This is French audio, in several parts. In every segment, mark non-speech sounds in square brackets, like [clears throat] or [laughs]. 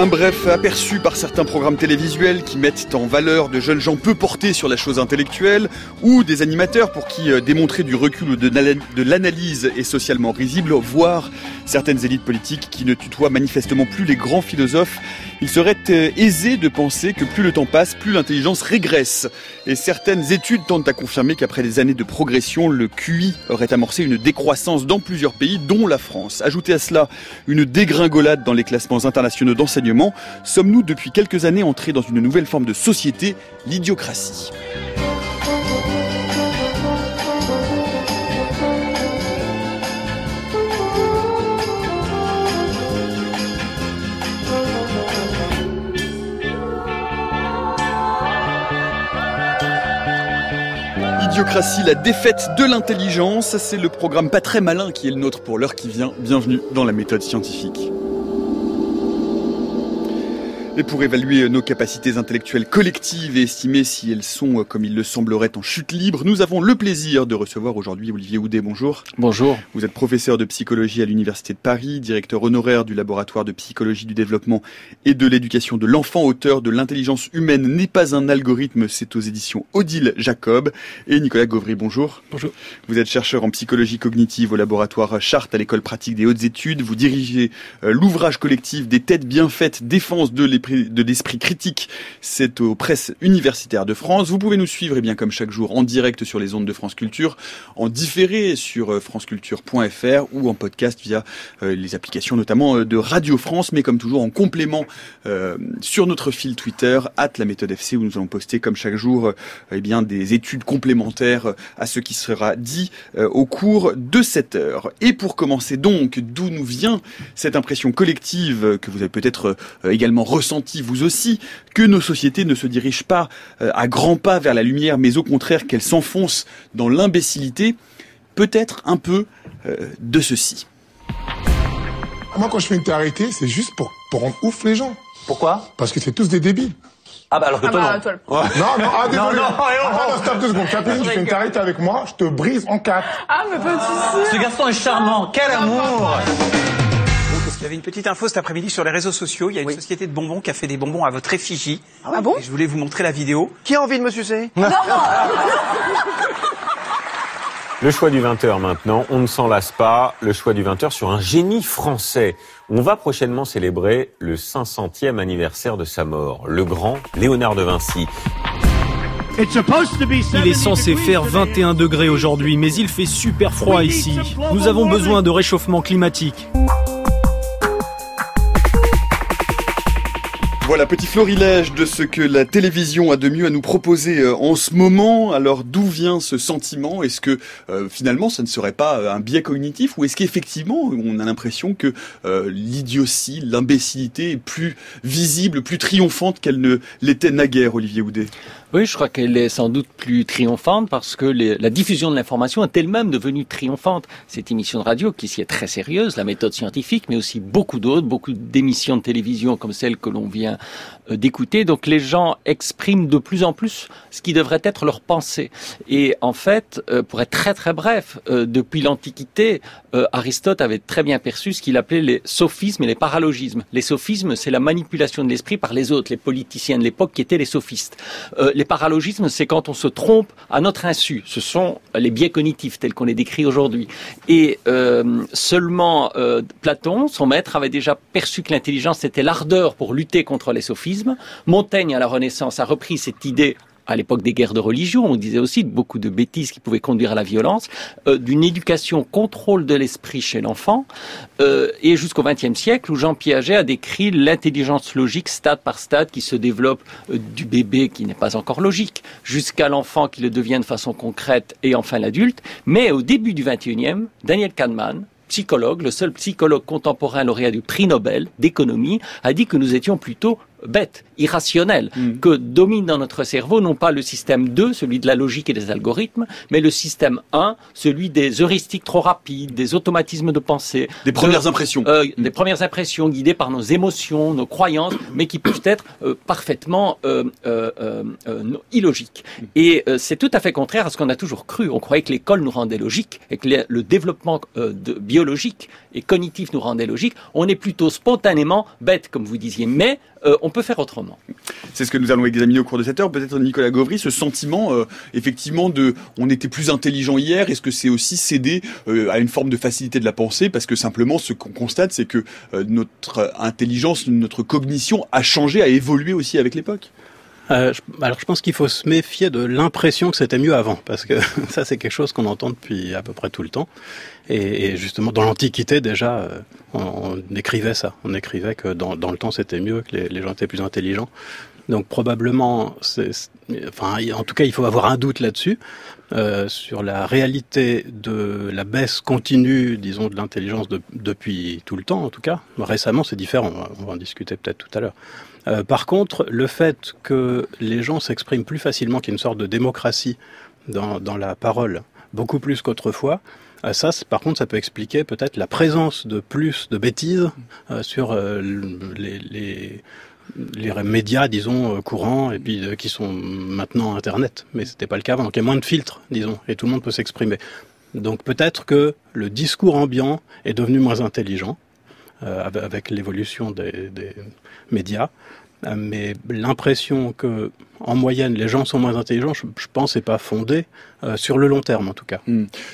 Un bref aperçu par certains programmes télévisuels qui mettent en valeur de jeunes gens peu portés sur la chose intellectuelle ou des animateurs pour qui euh, démontrer du recul ou de l'analyse est socialement risible, voire certaines élites politiques qui ne tutoient manifestement plus les grands philosophes il serait euh, aisé de penser que plus le temps passe, plus l'intelligence régresse. Et certaines études tentent à confirmer qu'après des années de progression, le QI aurait amorcé une décroissance dans plusieurs pays, dont la France. Ajoutez à cela une dégringolade dans les classements internationaux d'enseignement, sommes-nous depuis quelques années entrés dans une nouvelle forme de société, l'idiocratie. La défaite de l'intelligence, c'est le programme pas très malin qui est le nôtre pour l'heure qui vient. Bienvenue dans la méthode scientifique. Et pour évaluer nos capacités intellectuelles collectives et estimer si elles sont, comme il le semblerait, en chute libre, nous avons le plaisir de recevoir aujourd'hui Olivier Houdet. Bonjour. Bonjour. Vous êtes professeur de psychologie à l'Université de Paris, directeur honoraire du laboratoire de psychologie du développement et de l'éducation de l'enfant, auteur de L'intelligence humaine n'est pas un algorithme, c'est aux éditions Odile Jacob. Et Nicolas Gauvry, bonjour. Bonjour. Vous êtes chercheur en psychologie cognitive au laboratoire Chartres à l'école pratique des hautes études. Vous dirigez euh, l'ouvrage collectif des têtes bien faites, défense de de l'esprit critique. C'est aux presses universitaires de France. Vous pouvez nous suivre, eh bien comme chaque jour, en direct sur les ondes de France Culture, en différé sur euh, franceculture.fr ou en podcast via euh, les applications notamment euh, de Radio France, mais comme toujours en complément sur notre fil Twitter, at la méthode FC, où nous allons poster comme chaque jour eh bien, des études complémentaires à ce qui sera dit au cours de cette heure. Et pour commencer donc, d'où nous vient cette impression collective que vous avez peut-être également ressentie vous aussi, que nos sociétés ne se dirigent pas euh, à grands pas vers la lumière, mais au contraire qu'elles s'enfoncent dans l'imbécilité, peut-être un peu euh, de ceci. Moi, quand je fais une théorie, c'est juste pour, pour rendre ouf les gens. Pourquoi? Parce que c'est tous des débiles. Ah bah alors que ah toi, bah, non. non. Non, ah désolé. Non, non, ah, non, stop deux secondes. tu fais une théorie avec moi, je te brise en quatre. Ah mais pas de soucis. Ce garçon est charmant, quel amour il y avait une petite info cet après-midi sur les réseaux sociaux. Il y a une société de bonbons qui a fait des bonbons à votre effigie. Ah, bon? Et je voulais vous montrer la vidéo. Qui a envie de me sucer? [laughs] Non, Le choix du 20h maintenant, on ne s'en lasse pas. Le choix du 20h sur un génie français. On va prochainement célébrer le 500e anniversaire de sa mort, le grand Léonard de Vinci. Il est censé faire 21 degrés aujourd'hui, mais il fait super froid ici. Nous avons besoin de réchauffement climatique. Voilà, petit florilège de ce que la télévision a de mieux à nous proposer euh, en ce moment. Alors, d'où vient ce sentiment? Est-ce que euh, finalement, ça ne serait pas euh, un biais cognitif? Ou est-ce qu'effectivement, on a l'impression que l'idiotie, l'imbécilité est plus visible, plus triomphante qu'elle ne l'était naguère, Olivier Houdet? Oui, je crois qu'elle est sans doute plus triomphante parce que la diffusion de l'information est elle-même devenue triomphante. Cette émission de radio, qui s'y est très sérieuse, la méthode scientifique, mais aussi beaucoup d'autres, beaucoup d'émissions de télévision comme celle que l'on vient euh, d'écouter. Donc les gens expriment de plus en plus ce qui devrait être leur pensée. Et en fait, euh, pour être très très bref, euh, depuis l'Antiquité, Aristote avait très bien perçu ce qu'il appelait les sophismes et les paralogismes. Les sophismes, c'est la manipulation de l'esprit par les autres, les politiciens de l'époque qui étaient les sophistes. Les paralogismes, c'est quand on se trompe à notre insu. Ce sont les biais cognitifs tels qu'on les décrit aujourd'hui. Et seulement Platon, son maître, avait déjà perçu que l'intelligence était l'ardeur pour lutter contre les sophismes Montaigne, à la Renaissance, a repris cette idée à l'époque des guerres de religion, on disait aussi beaucoup de bêtises qui pouvaient conduire à la violence, euh, d'une éducation contrôle de l'esprit chez l'enfant, euh, et jusqu'au XXe siècle où Jean Piaget a décrit l'intelligence logique stade par stade qui se développe euh, du bébé qui n'est pas encore logique, jusqu'à l'enfant qui le devient de façon concrète et enfin l'adulte. Mais au début du XXIe, Daniel Kahneman, psychologue, le seul psychologue contemporain lauréat du prix Nobel d'économie, a dit que nous étions plutôt bête, irrationnelle, Mm. que domine dans notre cerveau non pas le système 2, celui de la logique et des algorithmes, mais le système 1, celui des heuristiques trop rapides, des automatismes de pensée, Des premières impressions. euh, des premières impressions guidées par nos émotions, nos croyances, mais qui peuvent être euh, parfaitement euh, illogiques. Et euh, c'est tout à fait contraire à ce qu'on a toujours cru. On croyait que l'école nous rendait logique et que le, le développement de, biologique et cognitif nous rendait logique. On est plutôt spontanément bête, comme vous disiez, mais euh, on peut faire autrement. C'est ce que nous allons examiner au cours de cette heure. Peut-être Nicolas Gauvry, ce sentiment euh, effectivement de on était plus intelligent hier, est-ce que c'est aussi céder euh, à une forme de facilité de la pensée? Parce que simplement ce qu'on constate, c'est que euh, notre intelligence, notre cognition a changé, a évolué aussi avec l'époque. Euh, alors je pense qu'il faut se méfier de l'impression que c'était mieux avant, parce que [laughs] ça c'est quelque chose qu'on entend depuis à peu près tout le temps. Et, et justement dans l'Antiquité déjà, euh, on, on écrivait ça, on écrivait que dans, dans le temps c'était mieux, que les, les gens étaient plus intelligents. Donc probablement, c'est- enfin en tout cas il faut avoir un doute là-dessus. euh, sur la réalité de la baisse continue, disons, de l'intelligence de- depuis tout le temps, en tout cas. Récemment, c'est différent. On va en discuter peut-être tout à l'heure. Euh, par contre, le fait que les gens s'expriment plus facilement, qu'il y ait une sorte de démocratie dans, la parole, beaucoup plus qu'autrefois, euh, ça, par contre, ça peut expliquer peut-être la présence de plus de bêtises euh, sur les, médias, disons, courants, et puis qui sont maintenant Internet. Mais c'était pas le cas avant. Donc il y a moins de filtres, disons, et tout le monde peut s'exprimer. Donc peut-être que le discours ambiant est devenu moins intelligent avec- avec l'évolution des, des médias. Euh, Mais l'impression que, en moyenne, les gens sont moins intelligents, je, je pense, n'est pas fondée euh, sur le long terme, en tout cas.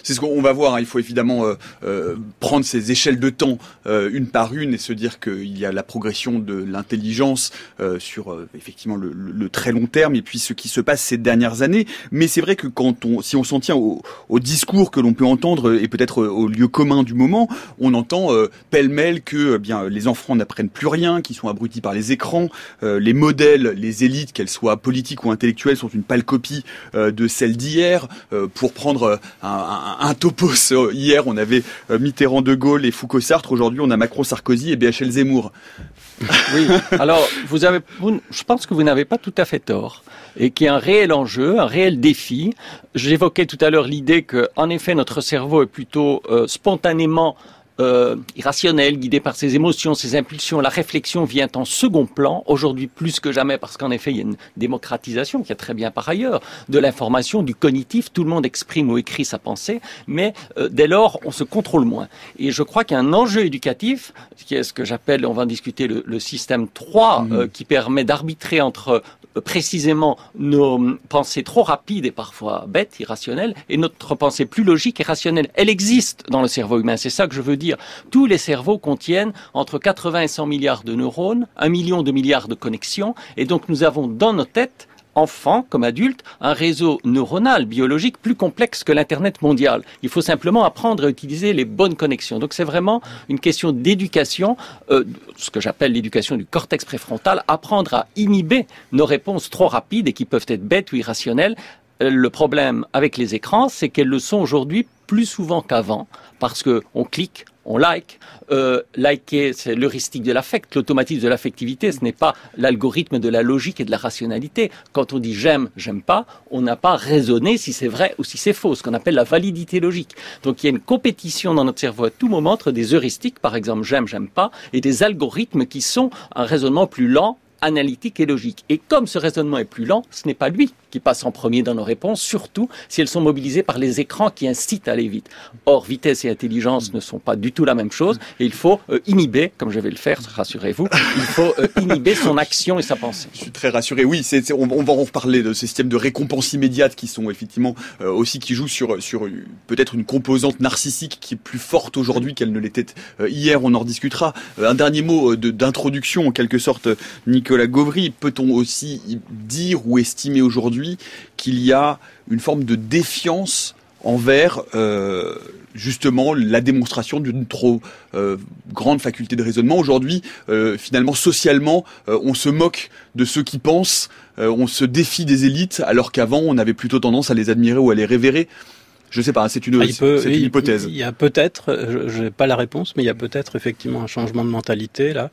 C'est ce qu'on va voir. hein. Il faut évidemment euh, euh, prendre ces échelles de temps euh, une par une et se dire qu'il y a la progression de l'intelligence sur effectivement le, le- très long terme et puis ce qui se passe ces dernières années. Mais c'est vrai que quand on, si on s'en tient au, au discours que l'on peut entendre et peut-être au lieu commun du moment, on entend pêle-mêle que eh bien les enfants n'apprennent plus rien, qu'ils sont abrutis par les écrans, les modèles, les élites, qu'elles soient politiques ou intellectuelles, sont une pâle copie de celles d'hier. Euh, pour prendre euh, un, un, topos, [laughs] euh, hier on avait Mitterrand, De Gaulle et Foucault Sartre. Aujourd'hui on a Macron, Sarkozy et BHL Zemmour. [laughs] Oui. Alors, vous avez, je pense que vous n'avez pas tout à fait tort et qu'il y a un réel enjeu, un réel défi. J'évoquais tout à l'heure l'idée que, en effet, notre cerveau est plutôt spontanément euh, irrationnel, guidé par ses émotions, ses impulsions. La réflexion vient en second plan, aujourd'hui plus que jamais, parce qu'en effet, il y a une démocratisation qui est très bien par ailleurs, de l'information, du cognitif. Tout le monde exprime ou écrit sa pensée, mais euh, dès lors, on se contrôle moins. Et je crois qu'il y a un enjeu éducatif, qui est ce que j'appelle, on va en discuter, le, le système 3, euh, qui permet d'arbitrer entre précisément nos pensées trop rapides et parfois bêtes, irrationnelles, et notre pensée plus logique et rationnelle. Elle existe dans le cerveau humain, c'est ça que je veux dire. Tous les cerveaux contiennent entre 80 et 100 milliards de neurones, un million de milliards de connexions, et donc nous avons dans nos têtes enfants comme adultes, un réseau neuronal, biologique plus complexe que l'Internet mondial. Il faut simplement apprendre à utiliser les bonnes connexions. Donc c'est vraiment une question d'éducation, euh, ce que j'appelle l'éducation du cortex préfrontal, apprendre à inhiber nos réponses trop rapides et qui peuvent être bêtes ou irrationnelles. Le problème avec les écrans, c'est qu'elles le sont aujourd'hui plus souvent qu'avant, parce que on clique, on like. Euh, liker, c'est l'heuristique de l'affect, l'automatisme de l'affectivité. Ce n'est pas l'algorithme de la logique et de la rationalité. Quand on dit j'aime, j'aime pas, on n'a pas raisonné si c'est vrai ou si c'est faux, ce qu'on appelle la validité logique. Donc il y a une compétition dans notre cerveau à tout moment entre des heuristiques, par exemple j'aime, j'aime pas, et des algorithmes qui sont un raisonnement plus lent analytique et logique. Et comme ce raisonnement est plus lent, ce n'est pas lui qui passe en premier dans nos réponses, surtout si elles sont mobilisées par les écrans qui incitent à aller vite. Or, vitesse et intelligence ne sont pas du tout la même chose, et il faut euh, inhiber, comme je vais le faire, rassurez-vous, il faut euh, [laughs] inhiber son action et sa pensée. Je suis très rassuré. Oui, on, on va en reparler de ces systèmes de récompense immédiate qui sont effectivement euh, aussi qui jouent sur peut-être une composante narcissique qui est plus forte aujourd'hui qu'elle ne l'était hier. On en rediscutera. Euh, un dernier mot d'introduction en quelque sorte, Nicolas Gauvry. Peut-on aussi dire ou estimer aujourd'hui qu'il y a une forme de défiance envers euh, justement la démonstration d'une trop euh, grande faculté de raisonnement. Aujourd'hui, euh, finalement, socialement, on se moque de ceux qui pensent, on se défie des élites, alors qu'avant, on avait plutôt tendance à les admirer ou à les révérer. Je sais pas, c'est une, Ah, peut- hypothèse. Il y a peut-être, je n'ai pas la réponse, mais il y a peut-être effectivement un changement de mentalité là.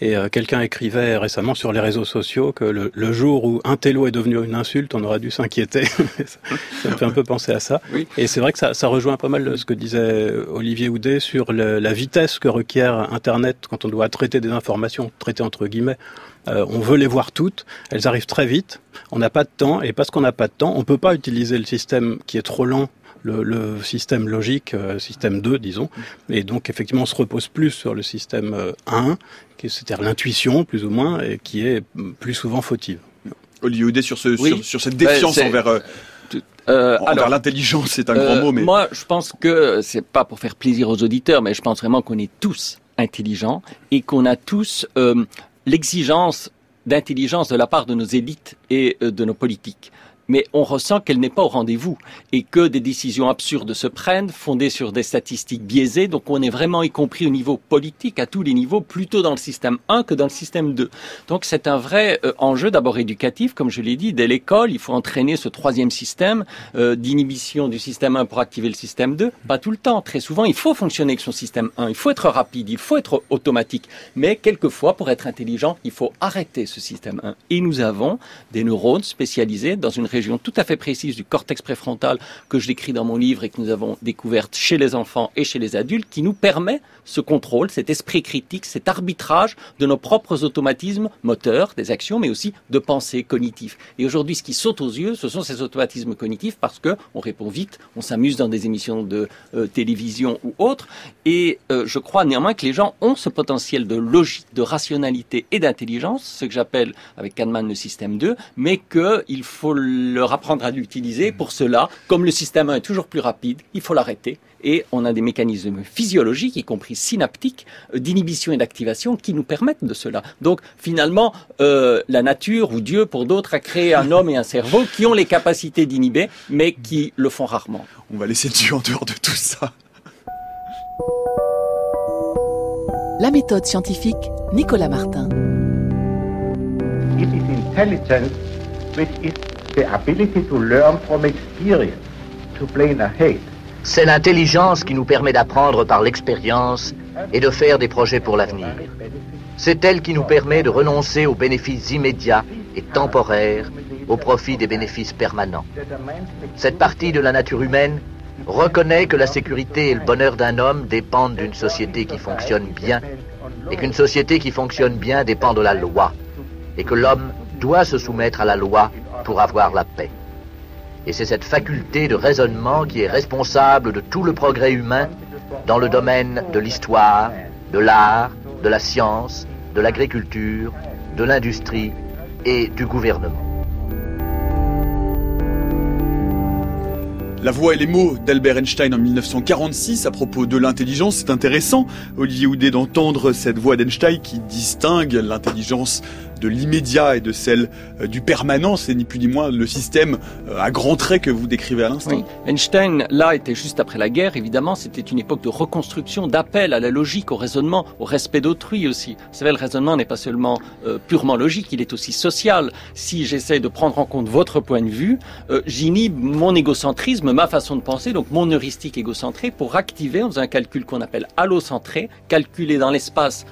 Et euh, quelqu'un écrivait récemment sur les réseaux sociaux que le, jour où un télo est devenu une insulte, on aurait dû s'inquiéter. [laughs] ça me fait un peu penser à ça. Et c'est vrai que ça, ça, rejoint pas mal ce que disait Olivier Houdet sur la vitesse que requiert Internet quand on doit traiter des informations, traiter entre guillemets. Euh, on veut les voir toutes, elles arrivent très vite, on n'a pas de temps, et parce qu'on n'a pas de temps, on ne peut pas utiliser le système qui est trop lent le, système logique, euh, système 2, disons. Et donc, effectivement, on se repose plus sur le système 1, euh, c'est-à-dire l'intuition, plus ou moins, et qui est plus souvent fautive. Olivier sur, ce, sur, cette défiance envers... Euh, alors, l'intelligence, c'est un grand mot, mais moi, je pense que c'est pas pour faire plaisir aux auditeurs, mais je pense vraiment qu'on est tous intelligents et qu'on a tous l'exigence d'intelligence de la part de nos élites et de nos politiques mais on ressent qu'elle n'est pas au rendez-vous et que des décisions absurdes se prennent, fondées sur des statistiques biaisées. Donc on est vraiment, y compris au niveau politique, à tous les niveaux, plutôt dans le système 1 que dans le système 2. Donc c'est un vrai euh, enjeu d'abord éducatif, comme je l'ai dit, dès l'école, il faut entraîner ce troisième système euh, d'inhibition du système 1 pour activer le système 2. Pas tout le temps, très souvent, il faut fonctionner avec son système 1, il faut être rapide, il faut être automatique. Mais quelquefois, pour être intelligent, il faut arrêter ce système 1. Et nous avons des neurones spécialisés dans une région région tout à fait précise du cortex préfrontal que je décris dans mon livre et que nous avons découverte chez les enfants et chez les adultes, qui nous permet ce contrôle, cet esprit critique, cet arbitrage de nos propres automatismes moteurs, des actions, mais aussi de pensée cognitive. Et aujourd'hui, ce qui saute aux yeux, ce sont ces automatismes cognitifs parce que on répond vite, on s'amuse dans des émissions de euh, télévision ou autres. Et euh, je crois néanmoins que les gens ont ce potentiel de logique, de rationalité et d'intelligence, ce que j'appelle avec Kahneman le système 2, mais qu'il faut leur apprendre à l'utiliser. Pour cela, comme le système 1 est toujours plus rapide, il faut l'arrêter. Et on a des mécanismes physiologiques, y compris synaptiques, euh, d'inhibition et d'activation, qui nous permettent de cela. Donc finalement, euh, la nature ou Dieu, pour d'autres, a créé un homme et un cerveau qui ont les capacités d'inhiber, mais qui le font rarement. On va laisser Dieu en dehors de tout ça. La méthode scientifique, Nicolas Martin. C'est l'intelligence qui nous permet d'apprendre par l'expérience et de faire des projets pour l'avenir. C'est elle qui nous permet de renoncer aux bénéfices immédiats et temporaires au profit des bénéfices permanents. Cette partie de la nature humaine reconnaît que la sécurité et le bonheur d'un homme dépendent d'une société qui fonctionne bien et qu'une société qui fonctionne bien dépend de la loi et que l'homme doit se soumettre à la loi pour avoir la paix. Et c'est cette faculté de raisonnement qui est responsable de tout le progrès humain dans le domaine de l'histoire, de l'art, de la science, de l'agriculture, de l'industrie et du gouvernement. La voix et les mots d'Albert Einstein en 1946 à propos de l'intelligence, c'est intéressant, Olivier Houdet, d'entendre cette voix d'Einstein qui distingue l'intelligence de l'immédiat et de celle euh, du permanent, c'est ni plus ni moins le système euh, à grands traits que vous décrivez à l'instant. Einstein, là, était juste après la guerre, évidemment, c'était une époque de reconstruction, d'appel à la logique, au raisonnement, au respect d'autrui aussi. Vous savez, le raisonnement n'est pas seulement euh, purement logique, il est aussi social. Si j'essaie de prendre en compte votre point de vue, j'inhibe mon égocentrisme, ma façon de penser, donc mon heuristique égocentré, pour activer, en faisant un calcul qu'on appelle allocentré, calculer dans l'espace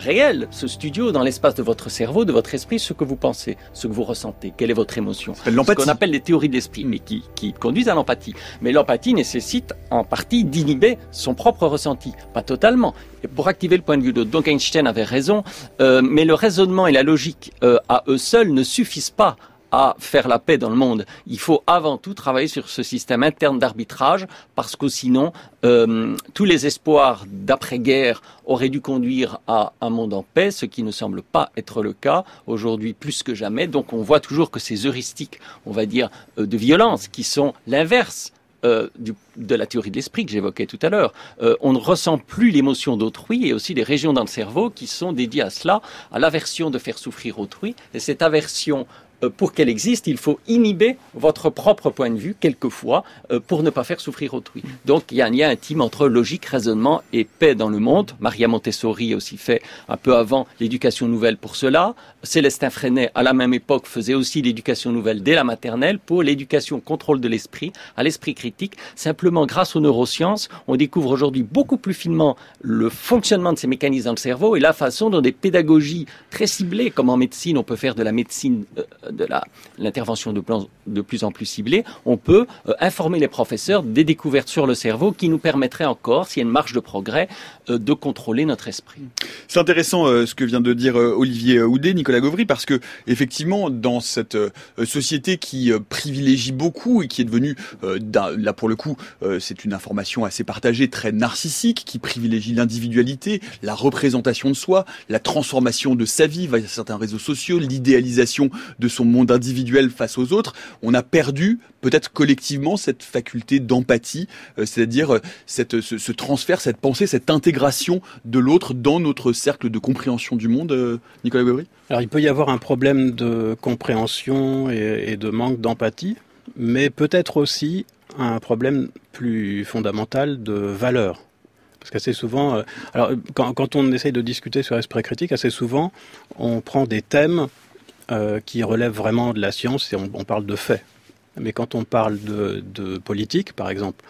réel, ce studio, dans l'espace de votre cerveau, de votre esprit, ce que vous pensez, ce que vous ressentez, quelle est votre émotion. Ce qu'on appelle les théories de l'esprit, mais qui, qui conduisent à l'empathie. Mais l'empathie nécessite en partie d'inhiber son propre ressenti, pas totalement. Et pour activer le point de vue de donc Einstein avait raison, euh, mais le raisonnement et la logique euh, à eux seuls ne suffisent pas à faire la paix dans le monde. Il faut avant tout travailler sur ce système interne d'arbitrage parce que sinon, euh, tous les espoirs d'après-guerre auraient dû conduire à un monde en paix, ce qui ne semble pas être le cas aujourd'hui plus que jamais. Donc on voit toujours que ces heuristiques, on va dire, euh, de violence, qui sont l'inverse euh, de la théorie de l'esprit que j'évoquais tout à l'heure. On ne ressent plus l'émotion d'autrui et aussi des régions dans le cerveau qui sont dédiées à cela, à l'aversion de faire souffrir autrui. Et cette aversion pour qu'elle existe, il faut inhiber votre propre point de vue, quelquefois, euh, pour ne pas faire souffrir autrui. Donc il y a un lien intime entre logique, raisonnement et paix dans le monde. Maria Montessori a aussi fait un peu avant l'éducation nouvelle pour cela. Célestin Freinet, à la même époque, faisait aussi l'éducation nouvelle dès la maternelle pour l'éducation contrôle de l'esprit, à l'esprit critique. Simplement, grâce aux neurosciences, on découvre aujourd'hui beaucoup plus finement le fonctionnement de ces mécanismes dans le cerveau et la façon dont des pédagogies très ciblées, comme en médecine, on peut faire de la médecine, euh, de l'intervention de, de, plus en plus ciblée, on peut euh, informer les professeurs des découvertes sur le cerveau qui nous permettraient encore, s'il y a une marge de progrès, euh, de contrôler notre esprit. C'est intéressant ce que vient de dire Olivier Houdet, Nicolas Gauvry, parce que effectivement, dans cette société qui privilégie beaucoup et qui est devenue, là pour le coup, c'est une information assez partagée, très narcissique, qui privilégie l'individualité, la représentation de soi, la transformation de sa vie via certains réseaux sociaux, l'idéalisation de son monde individuel face aux autres, on a perdu peut-être collectivement cette faculté d'empathie, euh, c'est-à-dire euh, cette, ce, transfert, cette pensée, cette intégration de l'autre dans notre cercle de compréhension du monde, euh, Nicolas Gauvry Alors il peut y avoir un problème de compréhension et, de manque d'empathie, mais peut-être aussi un problème plus fondamental de valeur. Parce qu'assez souvent, alors quand, quand, on essaye de discuter sur l'esprit critique, assez souvent, on prend des thèmes euh, qui relèvent vraiment de la science et on, parle de faits. Mais quand on parle de, politique, par exemple,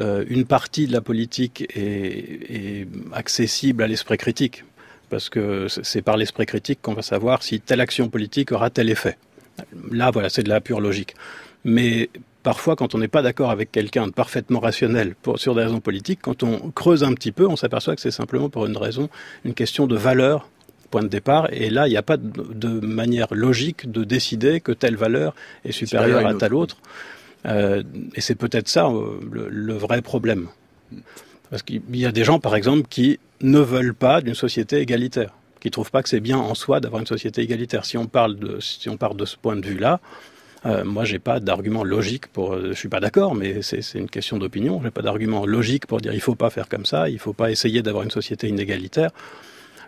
euh, une partie de la politique est, accessible à l'esprit critique, parce que c'est par l'esprit critique qu'on va savoir si telle action politique aura tel effet. Là, voilà, c'est de la pure logique. Mais parfois, quand on n'est pas d'accord avec quelqu'un de parfaitement rationnel sur des raisons politiques, quand on creuse un petit peu, on s'aperçoit que c'est simplement pour une raison, une question de valeur, point de départ. Et là, il n'y a pas de, manière logique de décider que telle valeur est supérieure à, telle autre. Euh, et c'est peut-être ça euh, le, le, vrai problème. Parce qu'il y a des gens, par exemple, qui ne veulent pas d'une société égalitaire, qui ne trouvent pas que c'est bien en soi d'avoir une société égalitaire. Si on parle de, si on part de ce point de vue-là, euh, moi, j'ai pas d'argument logique pour. Euh, je suis pas d'accord, mais c'est une question d'opinion. J'ai pas d'argument logique pour dire il faut pas faire comme ça, il faut pas essayer d'avoir une société inégalitaire.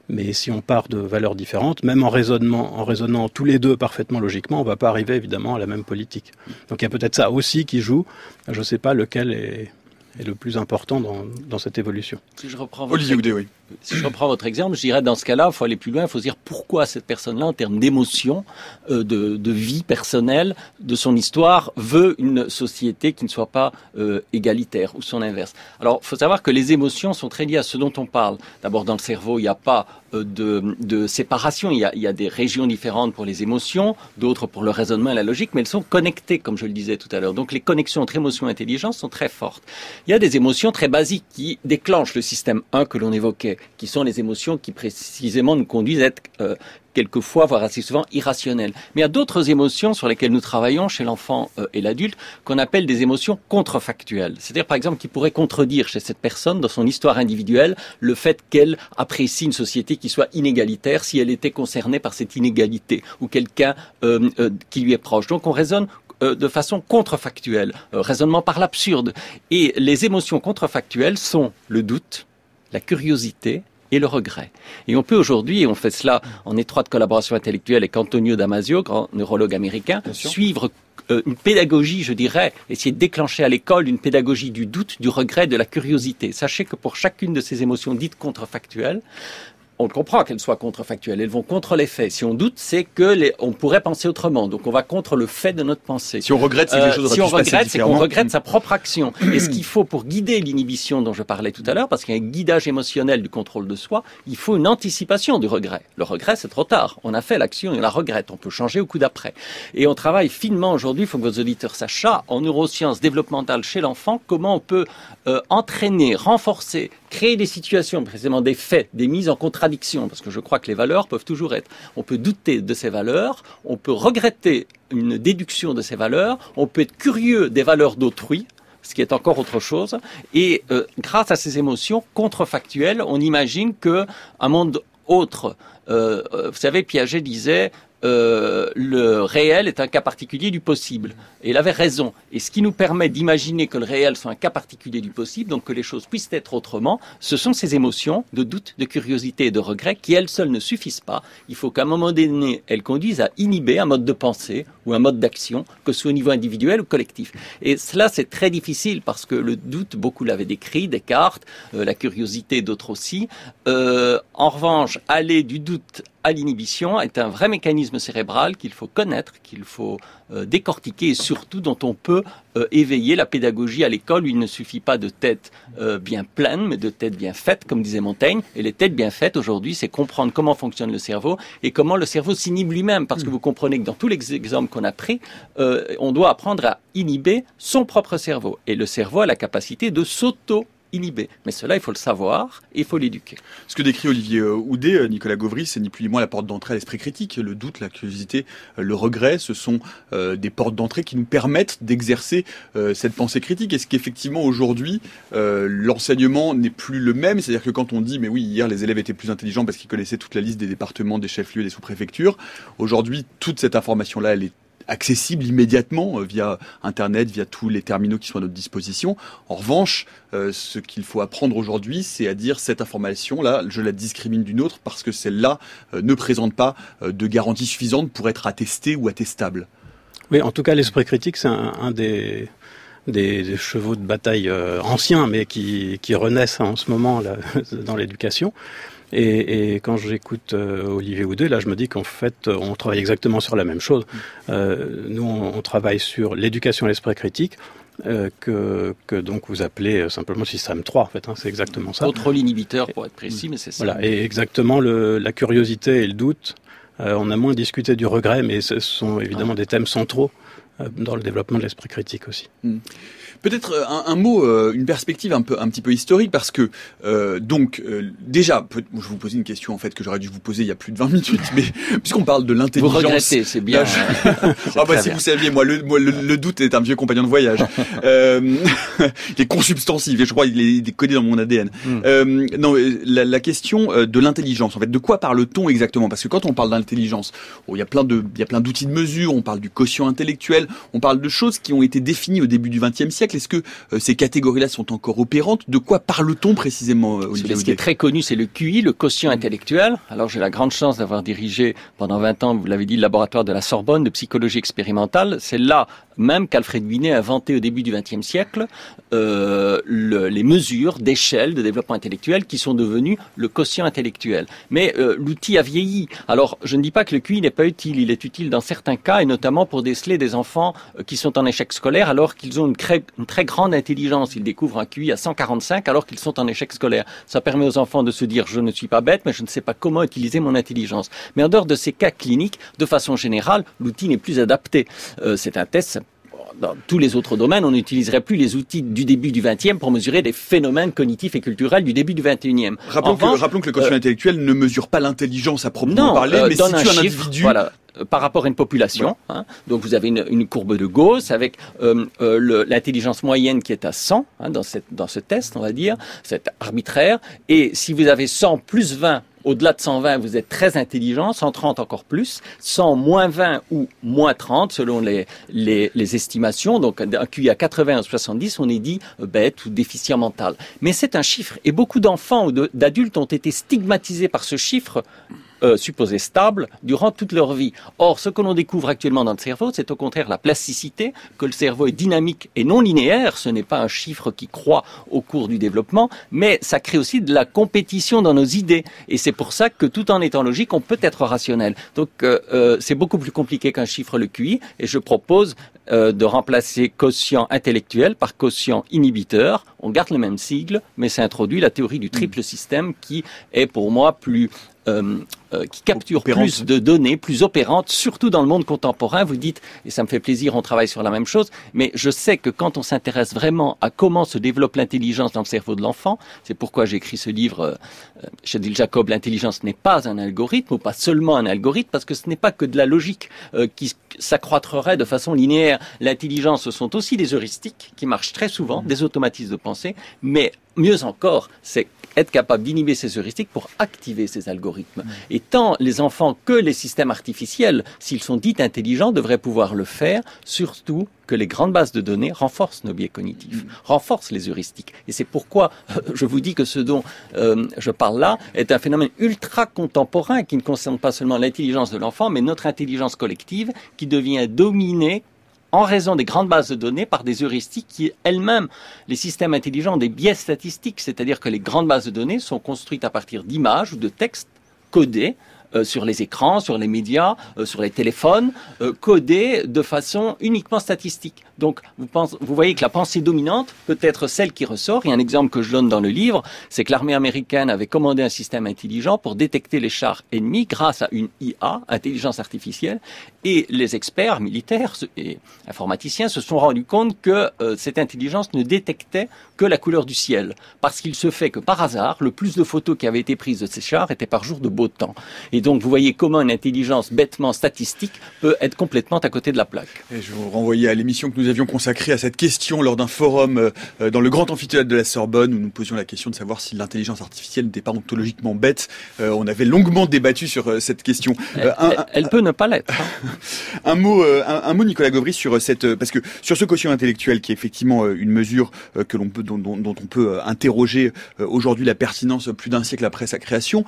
Mais si on part de valeurs différentes, même en raisonnement, en raisonnant tous les deux parfaitement logiquement, on va pas arriver évidemment à la même politique. Donc il y a peut-être ça aussi qui joue. Je ne sais pas lequel est, est le plus important dans, dans cette évolution. Si je reprends votre, oui. Si je reprends votre exemple, je dirais dans ce cas-là, il faut aller plus loin, il faut se dire pourquoi cette personne-là, en termes d'émotion, euh, de, vie personnelle, de son histoire, veut une société qui ne soit pas euh, égalitaire ou son inverse. Alors, il faut savoir que les émotions sont très liées à ce dont on parle. D'abord, dans le cerveau, il n'y a pas euh, de, séparation. Il y, a, il y, a, des régions différentes pour les émotions, d'autres pour le raisonnement et la logique, mais elles sont connectées, comme je le disais tout à l'heure. Donc les connexions entre émotion et intelligence sont très fortes. Il y a des émotions très basiques qui déclenchent le système 1 que l'on évoquait, qui sont les émotions qui précisément nous conduisent à être euh, quelquefois, voire assez souvent, irrationnelles. Mais il y a d'autres émotions sur lesquelles nous travaillons chez l'enfant euh, et l'adulte qu'on appelle des émotions contrefactuelles. C'est-à-dire, par exemple, qui pourraient contredire chez cette personne, dans son histoire individuelle, le fait qu'elle apprécie une société qui soit inégalitaire si elle était concernée par cette inégalité ou quelqu'un euh, euh, qui lui est proche. Donc on raisonne de façon contrefactuelle, raisonnement par l'absurde. Et les émotions contrefactuelles sont le doute, la curiosité, et le regret. Et on peut aujourd'hui, et on fait cela en étroite collaboration intellectuelle avec Antonio Damasio, grand neurologue américain, suivre euh, une pédagogie, je dirais, essayer de déclencher à l'école une pédagogie du doute, du regret, de la curiosité. Sachez que pour chacune de ces émotions dites contrefactuelles, on comprend qu'elles soient contrefactuelles. Elles vont contre les faits. Si on doute, c'est que les, on pourrait penser autrement. Donc on va contre le fait de notre pensée. Si on regrette, c'est que les choses euh, Si on regrette, c'est qu'on regrette sa propre action. [clears throat] Et ce qu'il faut pour guider l'inhibition dont je parlais tout à l'heure, parce qu'il y a un guidage émotionnel du contrôle de soi, il faut une anticipation du regret. Le regret, c'est trop tard. On a fait l'action et on la regrette. On peut changer au coup d'après. Et on travaille finement aujourd'hui, il faut que vos auditeurs sachent ça, en neurosciences développementales chez l'enfant, comment on peut euh, entraîner, renforcer, créer des situations, précisément des faits, des mises en contradiction, parce que je crois que les valeurs peuvent toujours être. On peut douter de ces valeurs, on peut regretter une déduction de ces valeurs, on peut être curieux des valeurs d'autrui, ce qui est encore autre chose. Et euh, grâce à ces émotions contrefactuelles, on imagine que un monde autre. Euh, euh, vous savez, Piaget disait euh, le réel est un cas particulier du possible. Et il avait raison. Et ce qui nous permet d'imaginer que le réel soit un cas particulier du possible, donc que les choses puissent être autrement, ce sont ces émotions de doute, de curiosité et de regret qui, elles seules, ne suffisent pas. Il faut qu'à un moment donné, elles conduisent à inhiber un mode de pensée ou un mode d'action, que ce soit au niveau individuel ou collectif. Et cela, c'est très difficile parce que le doute, beaucoup l'avaient décrit, Descartes, euh, la curiosité, d'autres aussi. Euh, en revanche, aller du doute à l'inhibition est un vrai mécanisme cérébral qu'il faut connaître, qu'il faut euh, décortiquer et surtout dont on peut euh, éveiller la pédagogie à l'école il ne suffit pas de têtes euh, bien pleines, mais de têtes bien faites, comme disait Montaigne. Et les têtes bien faites aujourd'hui, c'est comprendre comment fonctionne le cerveau et comment le cerveau s'inhibe lui-même. Parce que vous comprenez que dans tous les exemples qu'on a pris, on doit apprendre à inhiber son propre cerveau. Et le cerveau a la capacité de s'auto inhibé. Mais cela, il faut le savoir et il faut l'éduquer. Ce que décrit Olivier euh, Houdet, euh, Nicolas Gauvry, c'est ni plus ni moins la porte d'entrée à l'esprit critique. Le doute, la curiosité, euh, le regret, ce sont des portes d'entrée qui nous permettent d'exercer cette pensée critique. Est-ce qu'effectivement, aujourd'hui, l'enseignement n'est plus le même C'est-à-dire que quand on dit, mais oui, hier, les élèves étaient plus intelligents parce qu'ils connaissaient toute la liste des départements, des chefs-lieux, des sous-préfectures, aujourd'hui, toute cette information-là, elle est accessible immédiatement euh, via Internet, via tous les terminaux qui sont à notre disposition. En revanche, euh, ce qu'il faut apprendre aujourd'hui, c'est à dire cette information-là, je la discrimine d'une autre parce que celle-là euh, ne présente pas de garantie suffisante pour être attestée ou attestable. Oui, en tout cas, l'esprit critique, c'est un, des, chevaux de bataille anciens, mais qui, qui renaissent en ce moment [laughs] dans l'éducation. Et, et quand j'écoute euh, Olivier Houdet, là, je me dis qu'en fait, on travaille exactement sur la même chose. Euh, nous, on, travaille sur l'éducation à l'esprit critique. Euh, que, que, donc vous appelez euh, simplement système 3 en fait, hein, c'est exactement ça. Contrôle inhibiteur pour être précis, mais c'est ça. Voilà, et exactement le, la curiosité et le doute. Euh, on a moins discuté du regret, mais ce sont évidemment ah. des thèmes centraux dans le développement de l'esprit critique aussi. Hmm. Peut-être euh, un, mot, euh, une perspective un peu, un petit peu historique, parce que euh, donc déjà, je vais vous poser une question en fait que j'aurais dû vous poser il y a plus de 20 minutes, mais [laughs] puisqu'on parle de l'intelligence. Vous regrettez, c'est bien. [laughs] [laughs] ah bah si vous saviez, moi le, le, doute est un vieux compagnon de voyage. il est consubstantif, et je crois qu'il est, codé dans mon ADN. Hmm. non, la, la question de l'intelligence, en fait, de quoi parle-t-on exactement? Parce que quand on parle d'intelligence, il y a plein de, il y a plein d'outils de mesure. On parle du quotient intellectuel, on parle de choses qui ont été définies au début du XXe siècle est-ce que euh, ces catégories-là sont encore opérantes? De quoi parle-t-on précisément, euh, Olivier Ce qui est très connu, c'est le QI, le quotient intellectuel. Alors j'ai la grande chance d'avoir dirigé pendant 20 ans, vous l'avez dit, le laboratoire de la Sorbonne de psychologie expérimentale. C'est là même qu'Alfred Binet a inventé au début du XXe siècle euh, le, les mesures d'échelle de développement intellectuel qui sont devenues le quotient intellectuel. Mais euh, l'outil a vieilli. Alors je ne dis pas que le QI n'est pas utile. Il est utile dans certains cas et notamment pour déceler des enfants qui sont en échec scolaire alors qu'ils ont une, une très grande intelligence. Ils découvrent un QI à 145 alors qu'ils sont en échec scolaire. Ça permet aux enfants de se dire je ne suis pas bête, mais je ne sais pas comment utiliser mon intelligence. Mais en dehors de ces cas cliniques, de façon générale, l'outil n'est plus adapté. Euh, c'est un test, dans tous les autres domaines, on n'utiliserait plus les outils du début du XXe pour mesurer des phénomènes cognitifs et culturels du début du XXIe. Rappelons, que, rappelons que le quotient euh, intellectuel ne mesure pas l'intelligence à proprement parler, euh, mais situe un, un individu. Voilà, euh, par rapport à une population. Hein. Donc vous avez une, une, courbe de Gauss avec euh, euh, l'intelligence moyenne qui est à 100 hein, dans, cette, dans ce test, on va dire, c'est arbitraire. Et si vous avez 100 plus 20 au-delà de 120, vous êtes très intelligent, 130 encore plus, 100 moins 20 ou moins 30 selon les, les, les estimations. Donc un QI à 80 ou 70, on est dit bête ou déficient mental. Mais c'est un chiffre et beaucoup d'enfants ou d'adultes ont été stigmatisés par ce chiffre euh, supposés stables durant toute leur vie. Or, ce que l'on découvre actuellement dans le cerveau, c'est au contraire la plasticité, que le cerveau est dynamique et non linéaire. Ce n'est pas un chiffre qui croît au cours du développement, mais ça crée aussi de la compétition dans nos idées. Et c'est pour ça que tout en étant logique, on peut être rationnel. Donc, euh, euh, c'est beaucoup plus compliqué qu'un chiffre le QI. Et je propose de remplacer quotient intellectuel par quotient inhibiteur. On garde le même sigle, mais ça introduit la théorie du triple système qui est pour moi plus euh, euh, qui capture plus de données, plus opérantes, surtout dans le monde contemporain. Vous dites, et ça me fait plaisir, on travaille sur la même chose, mais je sais que quand on s'intéresse vraiment à comment se développe l'intelligence dans le cerveau de l'enfant, c'est pourquoi j'ai écrit ce livre euh, chez Dil Jacob, l'intelligence n'est pas un algorithme, ou pas seulement un algorithme, parce que ce n'est pas que de la logique qui s'accroîtrerait de façon linéaire. L'intelligence, ce sont aussi des heuristiques qui marchent très souvent, des automatismes de pensée, mais mieux encore, c'est être capable d'inhiber ces heuristiques pour activer ces algorithmes. Et tant les enfants que les systèmes artificiels, s'ils sont dits intelligents, devraient pouvoir le faire, surtout que les grandes bases de données renforcent nos biais cognitifs, renforcent les heuristiques. Et c'est pourquoi je vous dis que ce dont euh, je parle là est un phénomène ultra contemporain qui ne concerne pas seulement l'intelligence de l'enfant, mais notre intelligence collective qui devient dominée en raison des grandes bases de données par des heuristiques qui elles-mêmes, les systèmes intelligents, ont des biais statistiques, c'est-à-dire que les grandes bases de données sont construites à partir d'images ou de textes codés euh, sur les écrans, sur les médias, euh, sur les téléphones, euh, codés de façon uniquement statistique. Donc, vous, voyez que la pensée dominante peut être celle qui ressort. Et un exemple que je donne dans le livre, c'est que l'armée américaine avait commandé un système intelligent pour détecter les chars ennemis grâce à une IA, intelligence artificielle, et les experts militaires et informaticiens se sont rendus compte que cette intelligence ne détectait que la couleur du ciel, parce qu'il se fait que par hasard, le plus de photos qui avaient été prises de ces chars étaient par jour de beau temps. Et donc, vous voyez comment une intelligence bêtement statistique peut être complètement à côté de la plaque. Et je vous renvoyais à l'émission que nous avions consacrée à cette question lors d'un forum euh, dans le grand amphithéâtre de la Sorbonne où nous posions la question de savoir si l'intelligence artificielle n'était pas ontologiquement bête. Euh, on avait longuement débattu sur euh, cette question. elle, peut ne pas l'être. [laughs] [laughs] Un mot, un, mot, Nicolas Gauvry, sur cette, parce que sur ce quotient intellectuel qui est effectivement une mesure que l'on peut, dont, on peut interroger aujourd'hui la pertinence plus d'un siècle après sa création.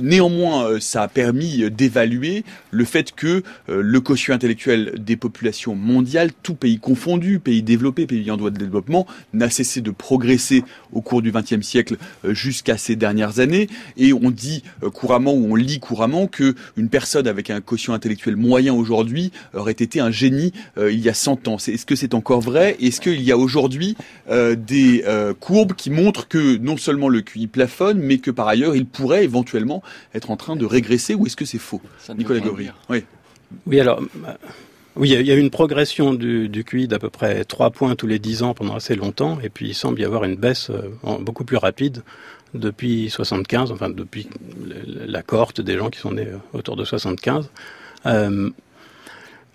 néanmoins, ça a permis d'évaluer le fait que euh, le quotient intellectuel des populations mondiales, tout pays confondu, pays développés, pays en voie de développement, n'a cessé de progresser au cours du XXe siècle euh, jusqu'à ces dernières années. Et on dit euh, couramment ou on lit couramment que une personne avec un quotient intellectuel moyen aujourd'hui aurait été un génie il y a 100 ans. Est-ce que c'est encore vrai? Est-ce qu'il y a aujourd'hui des courbes qui montrent que non seulement le QI plafonne, mais que par ailleurs il pourrait éventuellement être en train de régresser ou est-ce que c'est faux? Nicolas Gauvry. Oui. Oui, alors. Oui, il y a eu une progression du, QI d'à peu près 3 points tous les 10 ans pendant assez longtemps, et puis il semble y avoir une baisse euh, beaucoup plus rapide depuis 75, enfin depuis la cohorte des gens qui sont nés euh, autour de 75. Euh,